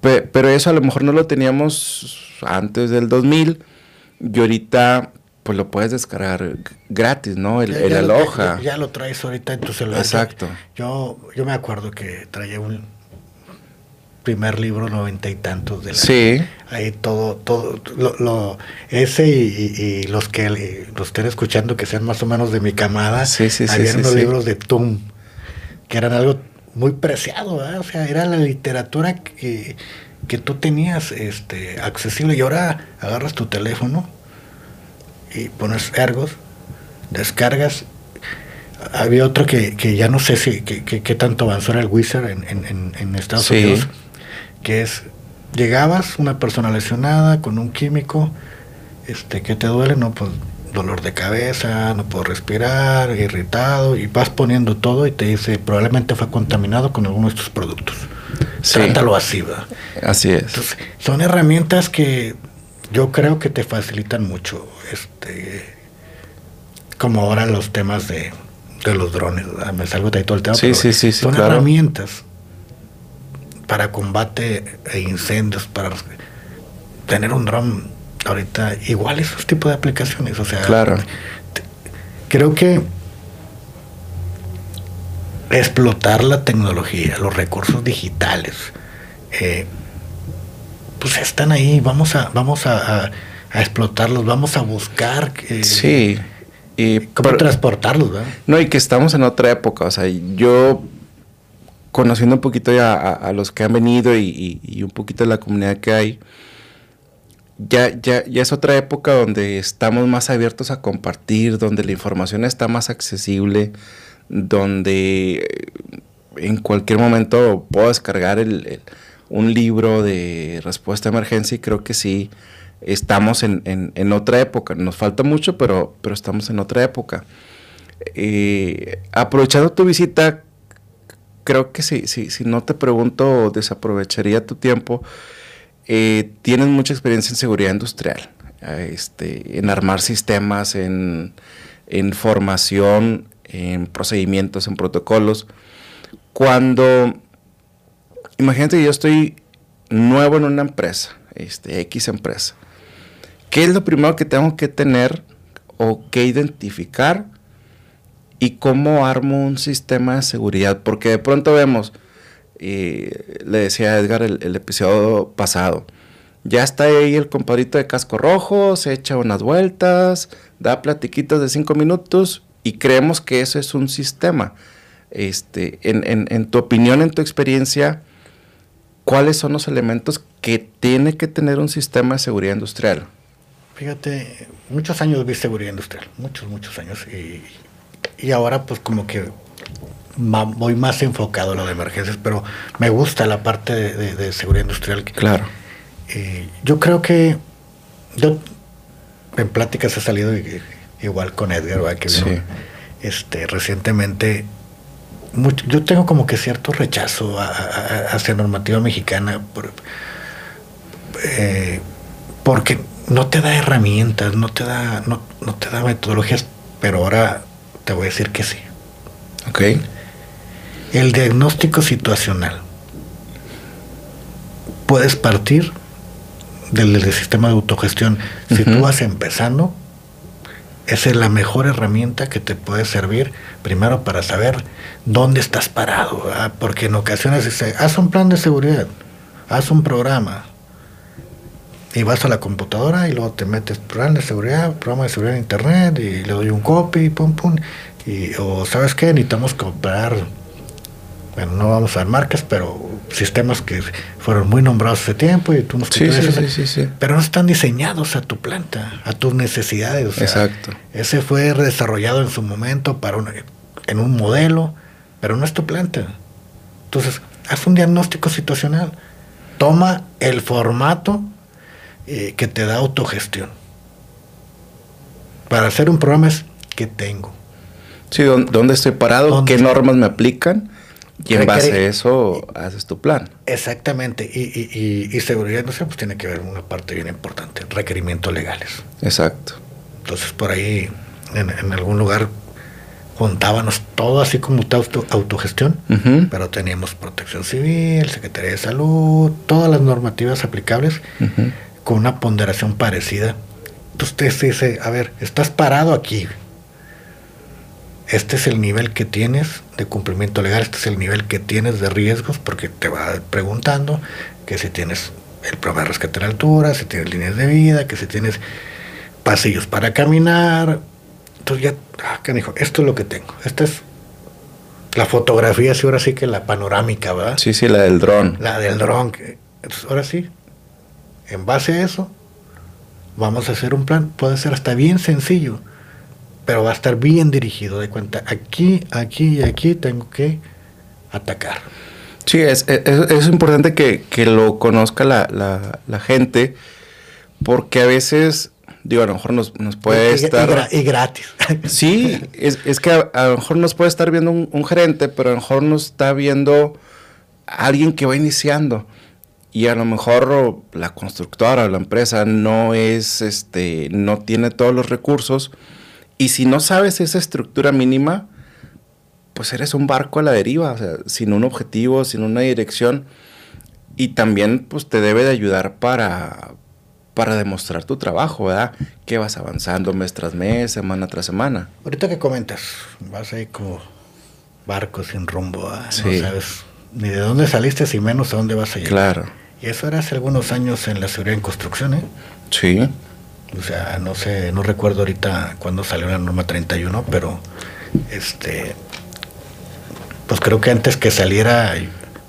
Speaker 2: pero eso a lo mejor no lo teníamos antes del 2000 y ahorita pues lo puedes descargar gratis, ¿no? El, el
Speaker 3: aloja. Ya, lo traes ahorita en tu celular.
Speaker 2: Exacto.
Speaker 3: Yo, yo me acuerdo que traía un primer libro noventa y tantos de la,
Speaker 2: Sí.
Speaker 3: Ahí todo, todo, lo, ese y, los que los estén escuchando que sean más o menos de mi camada,
Speaker 2: sí, sí,
Speaker 3: había unos libros de Tum, que eran algo muy preciado, ¿verdad? O sea, era la literatura que, que tú tenías este, accesible y ahora agarras tu teléfono y pones ergos, descargas. Había otro que, ya no sé si qué tanto avanzó era el Wizard en, Estados Unidos, que es, llegabas, una persona lesionada con un químico, este, que te duele? No, pues dolor de cabeza, no puedo respirar, irritado, y vas poniendo todo y te dice, probablemente fue contaminado con alguno de estos productos. Sí. Trátalo así, ¿verdad?
Speaker 2: Así es.
Speaker 3: son herramientas que yo creo que te facilitan mucho, este, como ahora los temas de, los drones, me salgo de ahí todo el tema,
Speaker 2: sí, sí, sí,
Speaker 3: son herramientas para combate e incendios, para tener un dron ahorita, igual esos tipos de aplicaciones, o sea,
Speaker 2: claro.
Speaker 3: creo que explotar la tecnología, los recursos digitales, eh, pues están ahí, vamos a, vamos a, explotarlos, vamos a buscar
Speaker 2: eh, sí.
Speaker 3: y cómo transportarlos, ¿verdad?
Speaker 2: No, y que estamos en otra época, o sea, yo conociendo un poquito ya a, los que han venido y, un poquito de la comunidad que hay, ya, ya, ya es otra época donde estamos más abiertos a compartir, donde la información está más accesible, donde en cualquier momento puedo descargar el un libro de respuesta a emergencia y creo que sí estamos en, otra época. Nos falta mucho, pero, pero estamos en otra época. Eh, aprovechando tu visita, creo que si, si no te pregunto, desaprovecharía tu tiempo. Eh, tienes mucha experiencia en seguridad industrial, este, en armar sistemas, en, en formación, en procedimientos, en protocolos. Cuando imagínate que yo estoy nuevo en una empresa, este, X empresa. ¿Qué es lo primero que tengo que tener o que identificar? ¿Y cómo armo un sistema de seguridad? Porque de pronto vemos, y le decía Edgar el, episodio pasado, ya está ahí el compadrito de casco rojo, se echa unas vueltas, da platiquitas de cinco minutos y creemos que eso es un sistema. Este, en tu opinión, en tu experiencia, ¿cuáles son los elementos que tiene que tener un sistema de seguridad industrial?
Speaker 3: Fíjate, muchos años vi seguridad industrial, muchos, muchos años. Y, ahora pues como que voy más enfocado a lo de emergencias, pero me gusta la parte de, seguridad industrial.
Speaker 2: Claro.
Speaker 3: yo creo que yo en pláticas he salido igual con Edgar, que este, recientemente yo tengo como que cierto rechazo hacia normativa mexicana eh, porque no te da herramientas, no te da, no, te da metodologías, pero ahora te voy a decir que sí.
Speaker 2: Ok.
Speaker 3: El diagnóstico situacional. Puedes partir del, sistema de autogestión. Si tú vas empezando, esa es la mejor herramienta que te puede servir, primero para saber dónde estás parado, porque en ocasiones dice, haz un plan de seguridad, haz un programa, y vas a la computadora y luego te metes plan de seguridad, programa de seguridad en internet, y le doy un copy, pum, pum, y, o sabes qué, necesitamos comprar, bueno, no vamos a dar marcas, pero sistemas que fueron muy nombrados hace tiempo y tú nos
Speaker 2: sí, sí, sí,
Speaker 3: pero no están diseñados a tu planta, a tus necesidades.
Speaker 2: Exacto.
Speaker 3: Ese fue desarrollado en su momento para en un modelo, pero no es tu planta. Entonces, haz un diagnóstico situacional. Toma el formato eh, que te da autogestión. para hacer un programa es qué tengo.
Speaker 2: Sí, ¿dónde estoy parado? ¿Qué normas me aplican? Y en base a eso haces tu plan.
Speaker 3: Exactamente. Y, y, seguridad no sé, pues tiene que ver una parte bien importante, requerimientos legales.
Speaker 2: Exacto.
Speaker 3: Entonces por ahí, en, algún lugar, juntábamos todo así como auto, autogestión, pero teníamos protección civil, Secretaría de Salud, todas las normativas aplicables con una ponderación parecida. Entonces usted dice, a ver, estás parado aquí, este es el nivel que tienes de cumplimiento legal, este es el nivel que tienes de riesgos, porque te va preguntando que si tienes el programa de rescate a la altura, si tienes líneas de vida, que si tienes pasillos para caminar. Entonces ya, ah, ¿qué dijo? Esto es lo que tengo. Esta es la fotografía, sí, ahora sí que la panorámica, ¿verdad?
Speaker 2: Sí, sí, la del dron.
Speaker 3: La del dron. ahora sí, en base a eso, vamos a hacer un plan. Puede ser hasta bien sencillo pero va a estar bien dirigido de cuenta. Aquí, aquí y aquí tengo que atacar.
Speaker 2: Sí, es, es, importante que, lo conozca la, gente, porque a veces, digo, a lo mejor nos, puede estar...
Speaker 3: Y, gratis. [laughs]
Speaker 2: Sí, es, que a, lo mejor nos puede estar viendo un, gerente, pero a lo mejor nos está viendo alguien que va iniciando. Y a lo mejor la constructora o la empresa no es, este, no tiene todos los recursos y si no sabes esa estructura mínima, pues eres un barco a la deriva, o sea, sin un objetivo, sin una dirección. Y también pues te debe de ayudar para, para demostrar tu trabajo, ¿verdad? Que vas avanzando mes tras mes, semana tras semana.
Speaker 3: Ahorita que comentas, vas ahí como barco sin rumbo, no sabes ni de dónde saliste, y menos a dónde vas a llegar.
Speaker 2: Claro.
Speaker 3: Y eso era hace algunos años en la seguridad en construcción, ¿eh?
Speaker 2: Sí.
Speaker 3: O sea, no sé, no recuerdo ahorita cuándo salió la norma 31, pero este pues creo que antes que saliera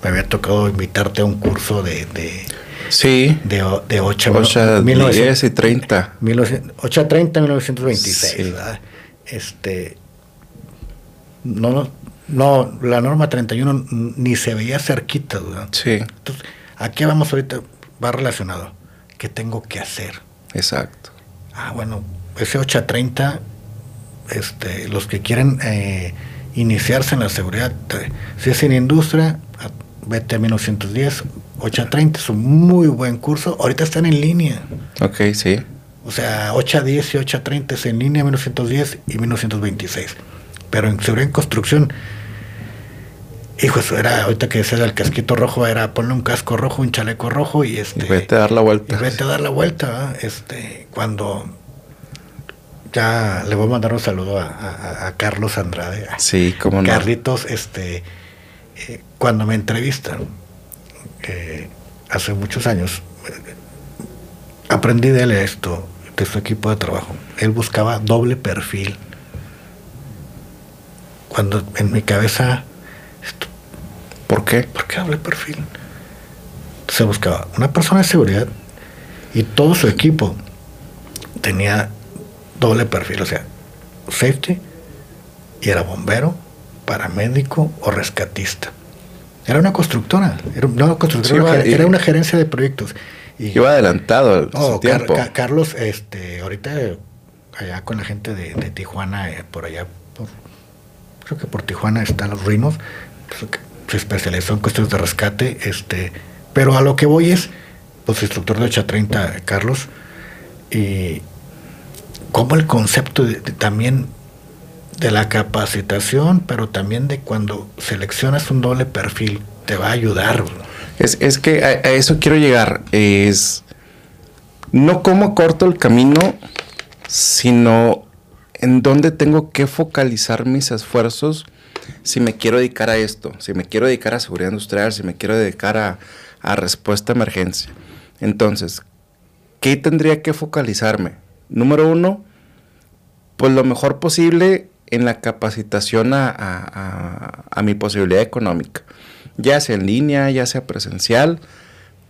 Speaker 3: me había tocado invitarte a un curso de, de
Speaker 2: Sí.
Speaker 3: De, de 8,
Speaker 2: 8 10 y 30.
Speaker 3: 8 a 30, 1926. Este. No, no, no, la norma 31 ni se veía cerquita. ¿verdad?
Speaker 2: Sí.
Speaker 3: Entonces, ¿a qué vamos ahorita? Va relacionado. ¿Qué tengo que hacer?
Speaker 2: Exacto.
Speaker 3: Ah, bueno, ese 8 a 30, este, los que quieren eh, iniciarse en la seguridad, si es en industria, vete a 1910, 8 a 30, es un muy buen curso. Ahorita están en línea.
Speaker 2: Ok, sí.
Speaker 3: O sea, 8 a 10 y 8 a 30 es en línea 1910 y 1926. Pero en seguridad en construcción, hijo, eso era, ahorita que decía del casquito rojo, era ponle un casco rojo, un chaleco rojo y este.
Speaker 2: Y vete a dar la vuelta.
Speaker 3: Y vete a dar la vuelta, este cuando ya le voy a mandar un saludo a, Carlos Andrade.
Speaker 2: Sí, como no.
Speaker 3: Carlitos, este, eh, cuando me entrevistan, hace muchos años, aprendí de él esto, de su equipo de trabajo. Él buscaba doble perfil. Cuando en mi cabeza...
Speaker 2: ¿Por qué?
Speaker 3: ¿Por qué doble perfil? Se buscaba una persona de seguridad y todo su equipo tenía doble perfil, o sea, safety y era bombero, paramédico o rescatista. Era una constructora, era, una, constructora, era, una gerencia de proyectos.
Speaker 2: Y, iba adelantado
Speaker 3: oh, tiempo. Carlos, este, ahorita allá con la gente de, Tijuana, eh, por allá, creo que por Tijuana están los Rinos, se especializó en cuestiones de rescate, este, pero a lo que voy es, pues instructor de 830, Carlos, y como el concepto también de la capacitación, pero también de cuando seleccionas un doble perfil, te va a ayudar.
Speaker 2: Es, que a, eso quiero llegar. Es no cómo corto el camino, sino en dónde tengo que focalizar mis esfuerzos si me quiero dedicar a esto, si me quiero dedicar a seguridad industrial, si me quiero dedicar a, a respuesta a emergencia. Entonces, ¿qué tendría que focalizarme? Número uno, pues lo mejor posible en la capacitación a, mi posibilidad económica, ya sea en línea, ya sea presencial,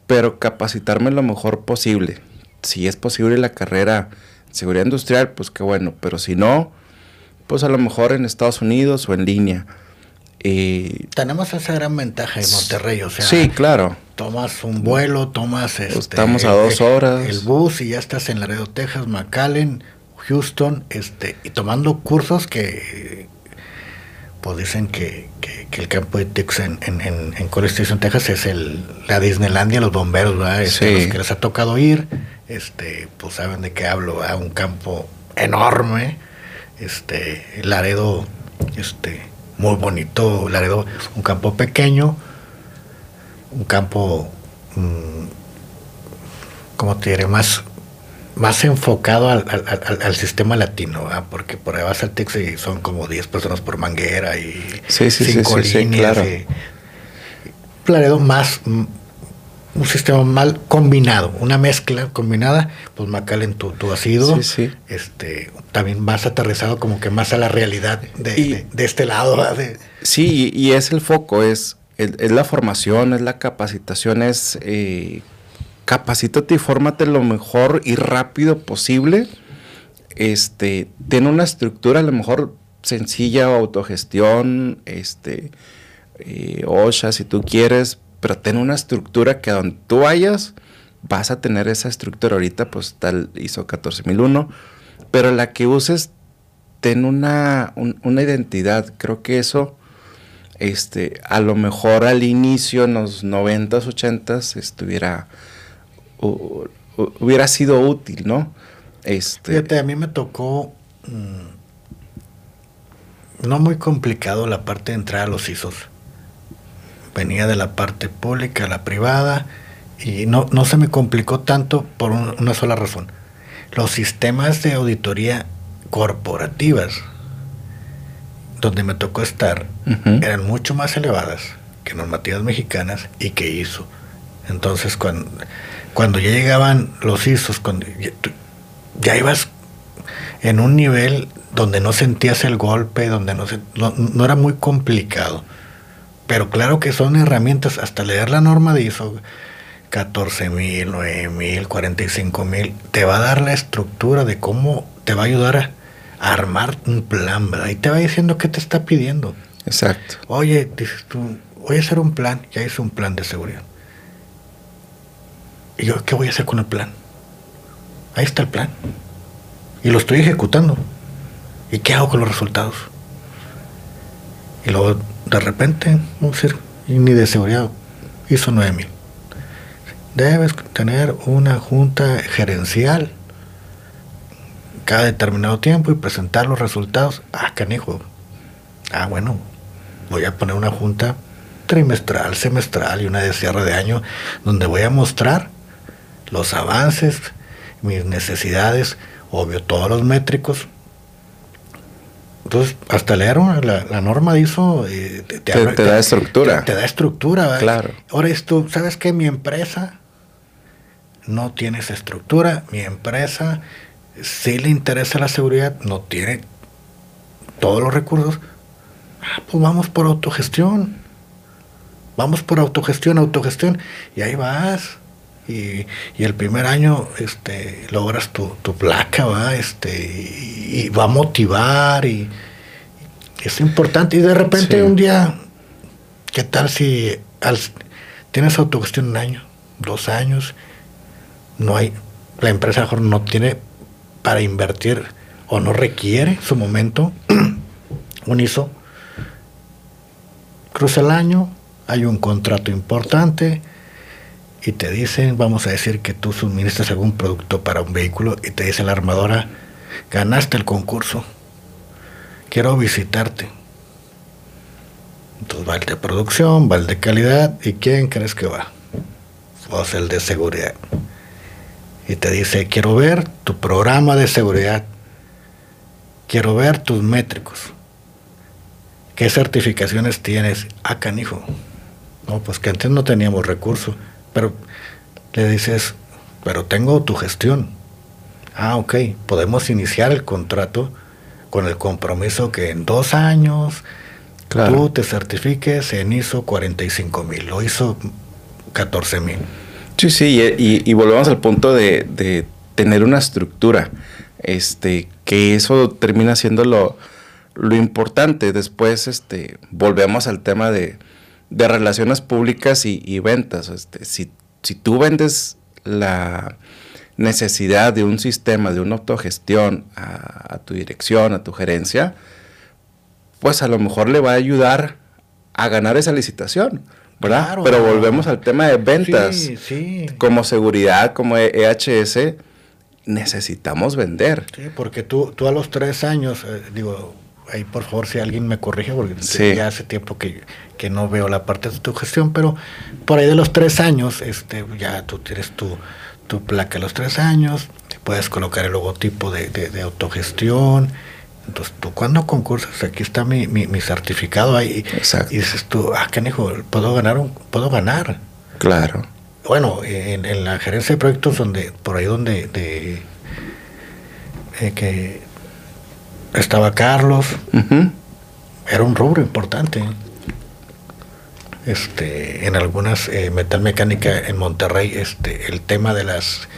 Speaker 2: pero capacitarme lo mejor posible. Si es posible la carrera seguridad industrial, pues qué bueno, pero si no, pues a lo mejor en Estados Unidos o en línea.
Speaker 3: Tenemos esa gran ventaja en Monterrey, o sea,
Speaker 2: sí, claro.
Speaker 3: Tomas un vuelo, tomas este,
Speaker 2: estamos a dos horas
Speaker 3: el, bus y ya estás en Laredo, Texas, McAllen, Houston, este, y tomando cursos que pues dicen que, el campo de Tix en, en, en, College Station, Texas es el, la Disneylandia, los bomberos, ¿verdad? Este, Los que les ha tocado ir, este, pues saben de qué hablo, ¿verdad? Un campo enorme, este, Laredo, este, muy bonito, Laredo, un campo pequeño, un campo, mm, como te diré? Más, más enfocado al, al, sistema latino, porque por ahí vas al Texas y son como 10 personas por manguera y
Speaker 2: sí, sí, cinco líneas.
Speaker 3: Laredo más un sistema mal combinado, una mezcla combinada, pues Macallen tú, tú has ido, este, también más aterrizado como que más a la realidad de, este lado.
Speaker 2: sí, y es el foco, es, es, la formación, es la capacitación, es eh, capacítate y fórmate lo mejor y rápido posible. Este, tiene una estructura a lo mejor sencilla autogestión, este, eh, OSHA si tú quieres, pero ten una estructura que donde tú vayas, vas a tener esa estructura. Ahorita, pues tal ISO 14001, pero la que uses, ten una, una identidad. Creo que eso, este, a lo mejor al inicio, en los 90s, 80s, estuviera, hubiera sido útil, ¿no?
Speaker 3: Este, Fíjate, a mí me tocó. Mm, no muy complicado la parte de entrar a los ISOs venía de la parte pública a la privada y no, no se me complicó tanto por una sola razón. Los sistemas de auditoría corporativas donde me tocó estar eran mucho más elevadas que normativas mexicanas y que hizo. Entonces cuando, cuando ya llegaban los ISOs, cuando ya, ibas en un nivel donde no sentías el golpe, donde no, no era muy complicado. Pero claro que son herramientas, hasta leer la norma de ISO 14.000, 9.000, 45.000, te va a dar la estructura de cómo te va a ayudar a, armar un plan, ¿verdad? Y te va diciendo qué te está pidiendo.
Speaker 2: Exacto.
Speaker 3: Oye, dices tú, voy a hacer un plan, ya hice un plan de seguridad. ¿Y yo qué voy a hacer con el plan? Ahí está el plan. Y lo estoy ejecutando. ¿Y qué hago con los resultados? Y luego de repente, vamos a decir, ni de seguridad, hizo 9000. Debes tener una junta gerencial cada determinado tiempo y presentar los resultados. Ah, canijo. Ah, bueno, voy a poner una junta trimestral, semestral y una de cierre de año donde voy a mostrar los avances, mis necesidades, obvio, todos los métricos, entonces, hasta leer la, la norma hizo...
Speaker 2: Eh, te, da estructura.
Speaker 3: Te, da estructura.
Speaker 2: Claro.
Speaker 3: Ahora esto, ¿sabes qué? Mi empresa no tiene esa estructura. Mi empresa sí le interesa la seguridad, no tiene todos los recursos. Ah, pues vamos por autogestión. Vamos por autogestión, autogestión. Y ahí vas y, el primer año este, logras tu, placa, ¿va? Este, y, va a motivar y, es importante. Y de repente un día, ¿qué tal si tienes autogestión un año, dos años? No hay, la empresa mejor no tiene para invertir o no requiere su momento [clears throat] un ISO. Cruza el año, hay un contrato importante y te dicen, vamos a decir que tú suministras algún producto para un vehículo y te dice la armadora, ganaste el concurso, quiero visitarte. Entonces va el de producción, va el de calidad, ¿y quién crees que va? Vos el de seguridad. Y te dice, quiero ver tu programa de seguridad, quiero ver tus métricos. ¿Qué certificaciones tienes? Ah, canijo. No, pues que antes no teníamos recursos. Pero le dices, pero tengo tu gestión. Ah, ok, podemos iniciar el contrato con el compromiso que en dos años tú te certifiques en ISO 45 mil o ISO 14 mil.
Speaker 2: Sí, sí, y, volvemos al punto de, tener una estructura, este, que eso termina siendo lo, importante. Después, este, volvemos al tema de, de relaciones públicas y, ventas. Este, si, si, tú vendes la, necesidad de un sistema, de una autogestión a, tu dirección, a tu gerencia, pues a lo mejor le va a ayudar a ganar esa licitación. ¿verdad? Pero volvemos al tema de ventas.
Speaker 3: Sí, sí.
Speaker 2: Como seguridad, como EHS, necesitamos vender.
Speaker 3: Sí, porque tú, tú a los tres años, eh, digo, ahí por favor si alguien me corrige, porque ya hace tiempo que, que, no veo la parte de tu gestión, pero por ahí de los tres años, este, ya tú tienes tu, tu placa a los tres años, puedes colocar el logotipo de, de, autogestión. Entonces, tú cuando concursas, aquí está mi, mi, certificado ahí. Y dices tú, ah, hijo puedo ganar, un, puedo ganar.
Speaker 2: Claro.
Speaker 3: Bueno, en, en, la gerencia de proyectos, donde por ahí donde de, eh, que estaba Carlos, era un rubro importante este, en algunas eh, metalmecánica en Monterrey, este, el tema de las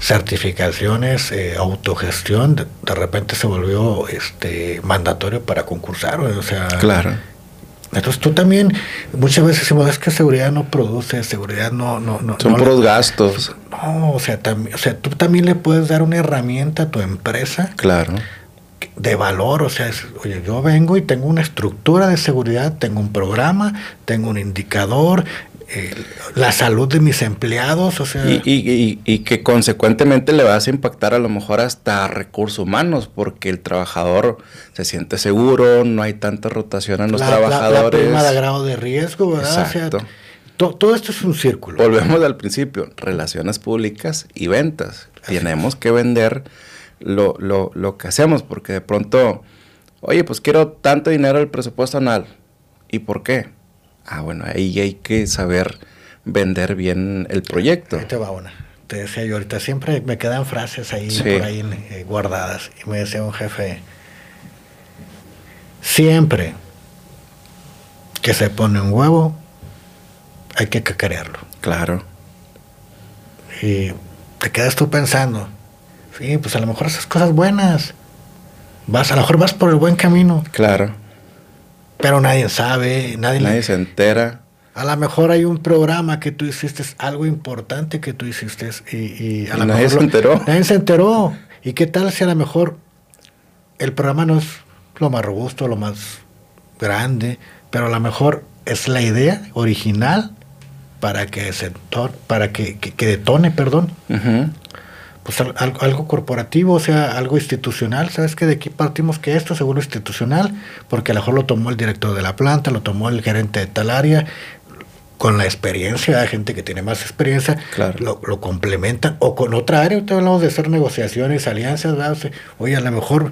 Speaker 3: certificaciones, eh, autogestión, de, repente se volvió este, mandatorio para concursar, o sea...
Speaker 2: Claro.
Speaker 3: Entonces tú también, muchas veces decimos, es que seguridad no produce, seguridad no... no, no
Speaker 2: Son puros gastos.
Speaker 3: No, o sea, también, o sea, tú también le puedes dar una herramienta a tu empresa.
Speaker 2: Claro
Speaker 3: de valor, o sea, es, oye, yo vengo y tengo una estructura de seguridad, tengo un programa, tengo un indicador, eh, la salud de mis empleados, o sea...
Speaker 2: Y, y, y, que consecuentemente le vas a impactar a lo mejor hasta recursos humanos, porque el trabajador se siente seguro, no hay tanta rotación en los trabajadores.
Speaker 3: La, la de grado de riesgo, ¿verdad? Exacto. todo esto es un círculo.
Speaker 2: Volvemos al principio, relaciones públicas y ventas. Tenemos que vender lo, lo, lo que hacemos, porque de pronto, oye, pues quiero tanto dinero del presupuesto anual. ¿Y por qué? Ah, bueno, ahí hay que saber vender bien el proyecto.
Speaker 3: Ahí te va una. Te decía yo ahorita, siempre me quedan frases ahí por ahí eh, guardadas. Y me decía un jefe, siempre que se pone un huevo, hay que cacarearlo.
Speaker 2: Claro.
Speaker 3: Y te quedas tú pensando, Sí, pues a lo mejor esas cosas buenas. Vas, a lo mejor vas por el buen camino.
Speaker 2: Claro.
Speaker 3: Pero nadie sabe, nadie,
Speaker 2: nadie se entera.
Speaker 3: A lo mejor hay un programa que tú hiciste, algo importante que tú hiciste y, y a lo
Speaker 2: nadie se enteró.
Speaker 3: Nadie se enteró. ¿Y qué tal si a lo mejor el programa no es lo más robusto, lo más grande, pero a lo mejor es la idea original para que se para que, que, detone, perdón. Pues, algo, corporativo, o sea, algo institucional. ¿Sabes que De aquí partimos que esto seguro institucional, porque a lo mejor lo tomó el director de la planta, lo tomó el gerente de tal área, con la experiencia, hay gente que tiene más experiencia, lo, lo, complementan, o con otra área, ahorita hablamos de hacer negociaciones, alianzas, oye, a lo mejor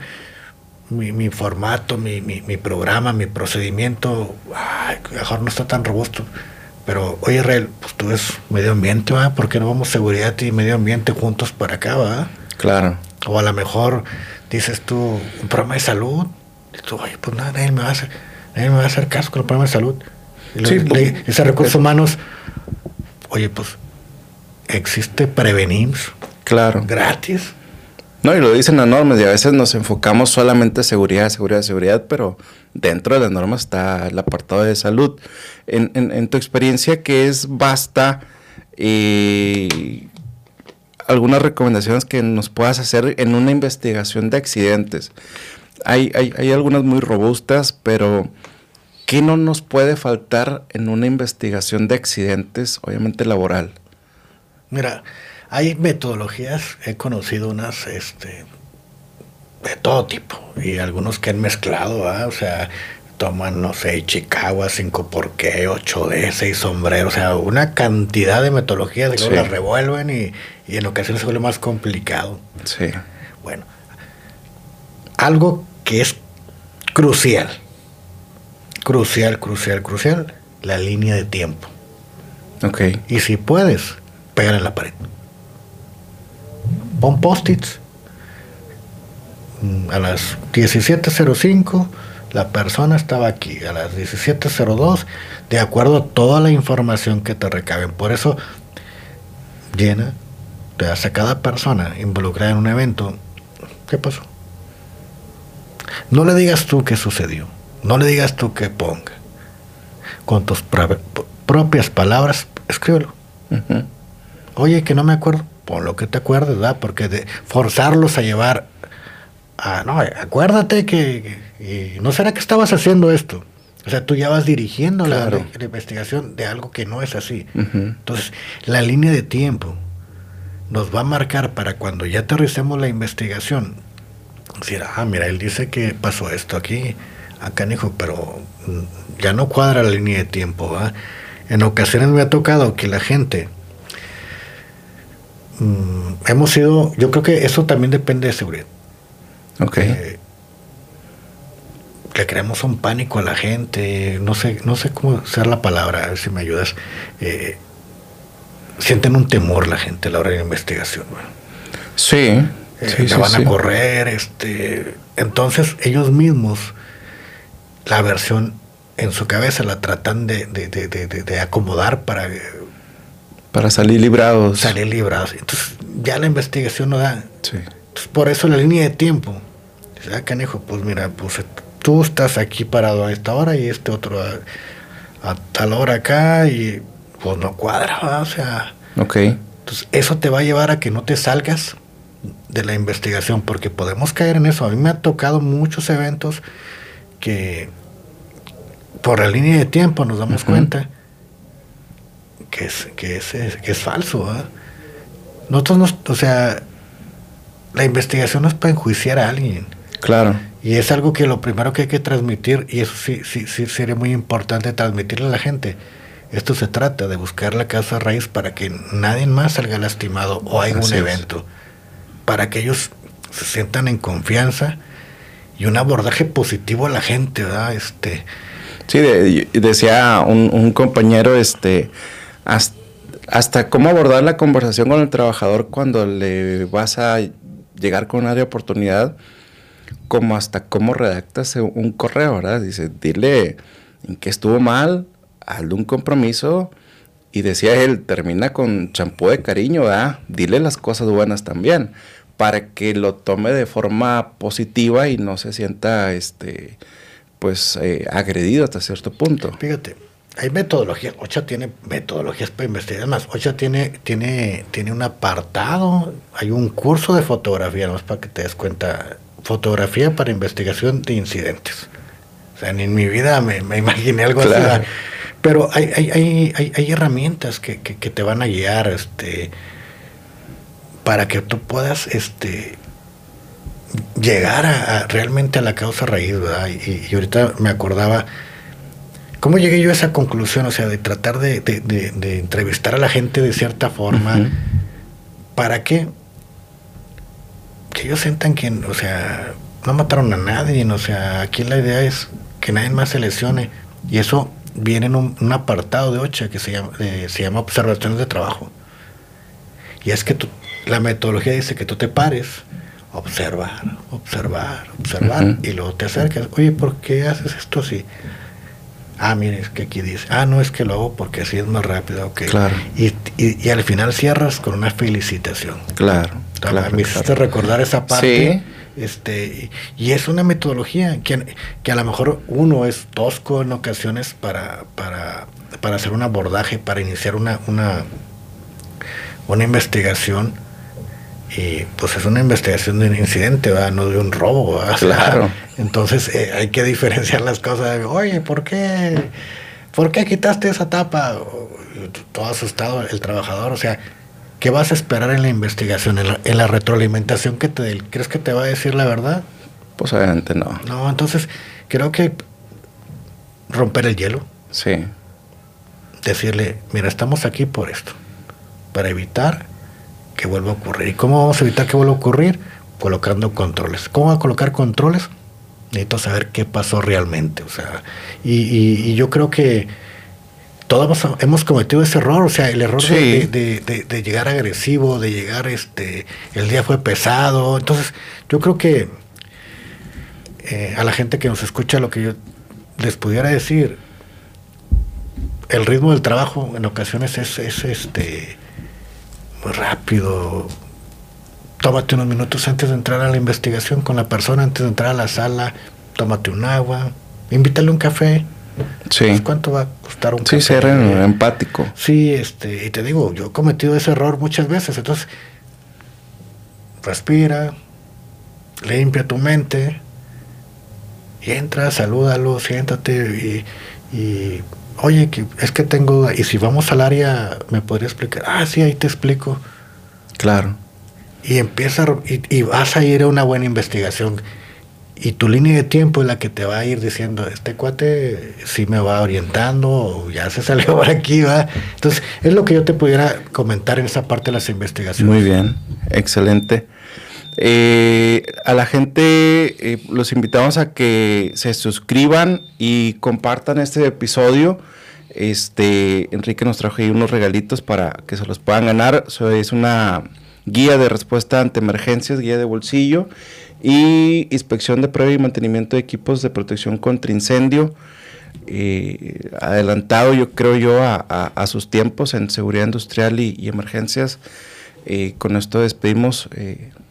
Speaker 3: mi, mi formato, mi, mi, mi, programa, mi procedimiento, a lo mejor no está tan robusto pero, oye, Israel, pues tú eres medio ambiente, ¿va? ¿Por qué no vamos seguridad y medio ambiente juntos para acá, va?
Speaker 2: Claro.
Speaker 3: O a lo mejor dices tú, un programa de salud. Y tú, oye, pues nada, nadie me va a hacer, nadie me va a hacer caso con el programa de salud. Y sí, pues, ese recursos humanos, oye, pues existe Prevenims.
Speaker 2: Claro.
Speaker 3: Gratis.
Speaker 2: No, y lo dicen las normas, y a veces nos enfocamos solamente en seguridad, seguridad, seguridad, pero dentro de las normas está el apartado de salud. En, tu experiencia, ¿qué es basta? Algunas recomendaciones que nos puedas hacer en una investigación de accidentes. Hay, hay, hay algunas muy robustas, pero ¿qué no nos puede faltar en una investigación de accidentes, obviamente laboral?
Speaker 3: Mira, hay metodologías, he conocido unas este, de todo tipo y algunos que han mezclado, o sea, toman, no sé, Chicago, 5 por qué, 8D, 6 sombreros, o sea, una cantidad de metodologías, que las revuelven y, y, en ocasiones se vuelve más complicado.
Speaker 2: Sí.
Speaker 3: Bueno, algo que es crucial, crucial, crucial, crucial, la línea de tiempo.
Speaker 2: Ok.
Speaker 3: Y si puedes, pegar en la pared pon post-its. Mm, a las 17.05 la persona estaba aquí, a las 17.02, de acuerdo a toda la información que te recaben. Por eso, llena, te hace cada persona involucrada en un evento, ¿qué pasó? No le digas tú qué sucedió, no le digas tú qué ponga. Con tus propias palabras, escríbelo. Oye, que no me acuerdo pon lo que te acuerdes, ¿verdad? Porque de forzarlos a llevar a, no, acuérdate que, que- no será que estabas haciendo esto. O sea, tú ya vas dirigiendo la-
Speaker 2: Claro.
Speaker 3: la, la investigación de algo que no es así. Entonces, la línea de tiempo nos va a marcar para cuando ya aterricemos la investigación. Decir, ah, mira, él dice que pasó esto aquí, acá, hijo, pero mm, ya no cuadra la línea de tiempo. ¿va? En ocasiones me ha tocado que la gente. Mm, hemos sido. Yo creo que eso también depende de seguridad.
Speaker 2: Ok.
Speaker 3: Eh, le creamos un pánico a la gente, no sé, no sé cómo ser la palabra, a ver si me ayudas. Eh, sienten un temor la gente a la hora de la investigación.
Speaker 2: Sí.
Speaker 3: Eh,
Speaker 2: sí,
Speaker 3: la
Speaker 2: sí,
Speaker 3: van
Speaker 2: sí.
Speaker 3: a correr, este, entonces ellos mismos la versión en su cabeza la tratan de, de- de- de- de- de acomodar para eh,
Speaker 2: Para salir librados.
Speaker 3: salir librados. Entonces ya la investigación no da.
Speaker 2: Sí.
Speaker 3: Entonces, por eso la línea de tiempo. Dice, ah, canijo, pues mira, pues tú estás aquí parado a esta hora y este otro a, a tal hora acá y pues no cuadra, o sea.
Speaker 2: Ok.
Speaker 3: Entonces, eso te va a llevar a que no te salgas de la investigación, porque podemos caer en eso. A mí me ha tocado muchos eventos que por la línea de tiempo nos damos cuenta que es, que es, es- que es falso. Nosotros, nos, o sea, la investigación no es para enjuiciar a alguien.
Speaker 2: Claro.
Speaker 3: Y es algo que lo primero que hay que transmitir, y eso sí, sí, sí sería muy importante transmitirle a la gente. Esto se trata de buscar la causa raíz para que nadie más salga lastimado o haya un evento. Para que ellos se sientan en confianza y un abordaje positivo a la gente, ¿verdad? Este,
Speaker 2: Sí, de- decía un, un compañero, este, hasta, hasta cómo abordar la conversación con el trabajador cuando le vas a llegar con una de oportunidad, como hasta cómo redactas un correo, ¿verdad? Dice, dile en qué estuvo mal, hazle un compromiso. Y decía él, termina con champú de cariño, ¿verdad? Dile las cosas buenas también, para que lo tome de forma positiva y no se sienta, este, pues, eh, agredido hasta cierto punto.
Speaker 3: fíjate, hay metodologías. OCHA tiene metodologías para investigar. Además, OCHA tiene, tiene, tiene un apartado, hay un curso de fotografía, más para que te des cuenta. Fotografía para investigación de incidentes. O sea, ni en mi vida me, me imaginé algo así. Pero hay, hay, hay, hay, hay herramientas que, que, que te van a guiar este, para que tú puedas este, llegar a, a realmente a la causa raíz, ¿verdad? Y, y ahorita me acordaba, ¿cómo llegué yo a esa conclusión? O sea, de tratar de, de- de- de entrevistar a la gente de cierta forma. ¿para qué? Que ellos sientan que, o sea, no mataron a nadie, o sea, aquí la idea es que nadie más se lesione. Y eso viene en un, un apartado de OCHA que se llama, eh, se llama observaciones de trabajo. Y es que tú- la metodología dice que tú te pares, observar, observar, observar, y luego te acercas. Oye, ¿por qué haces esto así? Ah, mire, es que aquí dice, ah, no, es que lo hago porque así es más rápido, ok.
Speaker 2: Claro.
Speaker 3: Y, y- y al final cierras con una felicitación.
Speaker 2: Claro,
Speaker 3: Claro,
Speaker 2: claro,
Speaker 3: me hiciste recordar esa parte.
Speaker 2: Sí.
Speaker 3: Este, y, es una metodología que, que a lo mejor uno es tosco en ocasiones para, para, para hacer un abordaje, para iniciar una, una, una investigación. Y pues es una investigación de un incidente, ¿verdad? no de un robo. ¿verdad?
Speaker 2: Claro. [laughs]
Speaker 3: Entonces eh, hay que diferenciar las cosas. Oye, ¿por qué, ¿por qué quitaste esa tapa? Todo asustado el trabajador. O sea, ¿qué vas a esperar en la investigación, en la, en la retroalimentación que te dé? ¿Crees que te va a decir la verdad?
Speaker 2: Pues obviamente no.
Speaker 3: No, entonces creo que romper el hielo,
Speaker 2: Sí.
Speaker 3: decirle, mira, estamos aquí por esto, para evitar que vuelva a ocurrir. ¿Y cómo vamos a evitar que vuelva a ocurrir? Colocando controles. ¿Cómo va a colocar controles? Necesito saber qué pasó realmente. O sea, y, y- y yo creo que todos hemos, cometido ese error, o sea, el error de-
Speaker 2: Sí.
Speaker 3: de, de- de- de llegar agresivo, de llegar, este, el día fue pesado. Entonces, yo creo que eh, a la gente que nos escucha lo que yo les pudiera decir, el ritmo del trabajo en ocasiones es, es, este muy rápido. Tómate unos minutos antes de entrar a la investigación con la persona, antes de entrar a la sala, tómate un agua, invítale un café.
Speaker 2: Sí.
Speaker 3: Pues, ¿Cuánto va a costar un
Speaker 2: Sí,
Speaker 3: café?
Speaker 2: ser empático.
Speaker 3: Sí, este, y te digo, yo he cometido ese error muchas veces, entonces respira, limpia tu mente y entra, salúdalo, siéntate y, y oye, es que tengo, y si vamos al área, ¿me podría explicar? Ah, sí, ahí te explico.
Speaker 2: Claro.
Speaker 3: Y empieza, y, y vas a ir a una buena investigación. Y tu línea de tiempo es la que te va a ir diciendo, este cuate sí me va orientando, o ya se salió [laughs] por aquí, va. Entonces, es lo que yo te pudiera comentar en esa parte de las investigaciones.
Speaker 2: Muy bien, excelente. Eh, a la gente eh, los invitamos a que se suscriban y compartan este episodio. Este, Enrique nos trajo ahí unos regalitos para que se los puedan ganar. es una guía de respuesta ante emergencias, guía de bolsillo y inspección de prueba y mantenimiento de equipos de protección contra incendio. Eh, adelantado yo creo yo a, sus tiempos en seguridad industrial y, emergencias. con esto despedimos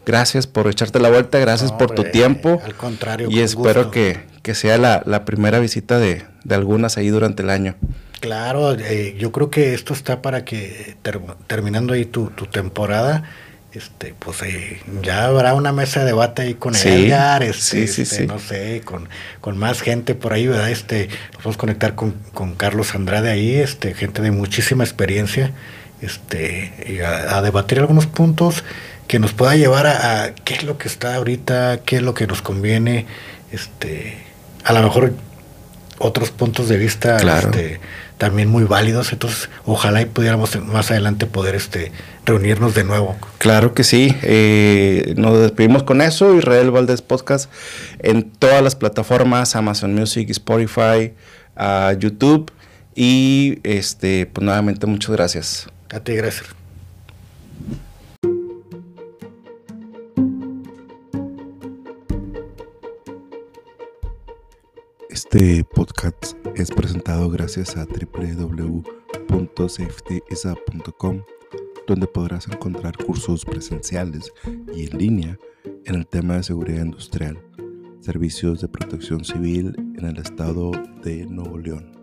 Speaker 2: gracias por echarte la vuelta, gracias por tu tiempo.
Speaker 3: Al contrario.
Speaker 2: Y espero que, sea la, primera visita de, algunas ahí durante el año.
Speaker 3: Claro, eh, yo creo que esto está para que terminando ahí tu, temporada, este, pues eh, ya habrá una mesa de debate ahí con sí, Edgar, este, este no sé, con, con, más gente por ahí, ¿verdad? Este, nos vamos a conectar con, con Carlos Andrade ahí, este, gente de muchísima experiencia, este, y a debatir algunos puntos que nos pueda llevar a, qué es lo que está ahorita, qué es lo que nos conviene, este, a lo mejor otros puntos de vista este, también muy válidos. Entonces, ojalá y pudiéramos más adelante poder este, reunirnos de nuevo.
Speaker 2: Claro que sí. Eh, nos despedimos con eso. Israel Valdés Podcast en todas las plataformas, Amazon Music, Spotify, YouTube. Y este, pues nuevamente muchas gracias.
Speaker 3: A ti, gracias.
Speaker 1: Este podcast es presentado gracias a www.safetyisa.com, donde podrás encontrar cursos presenciales y en línea en el tema de seguridad industrial, servicios de protección civil en el estado de Nuevo León.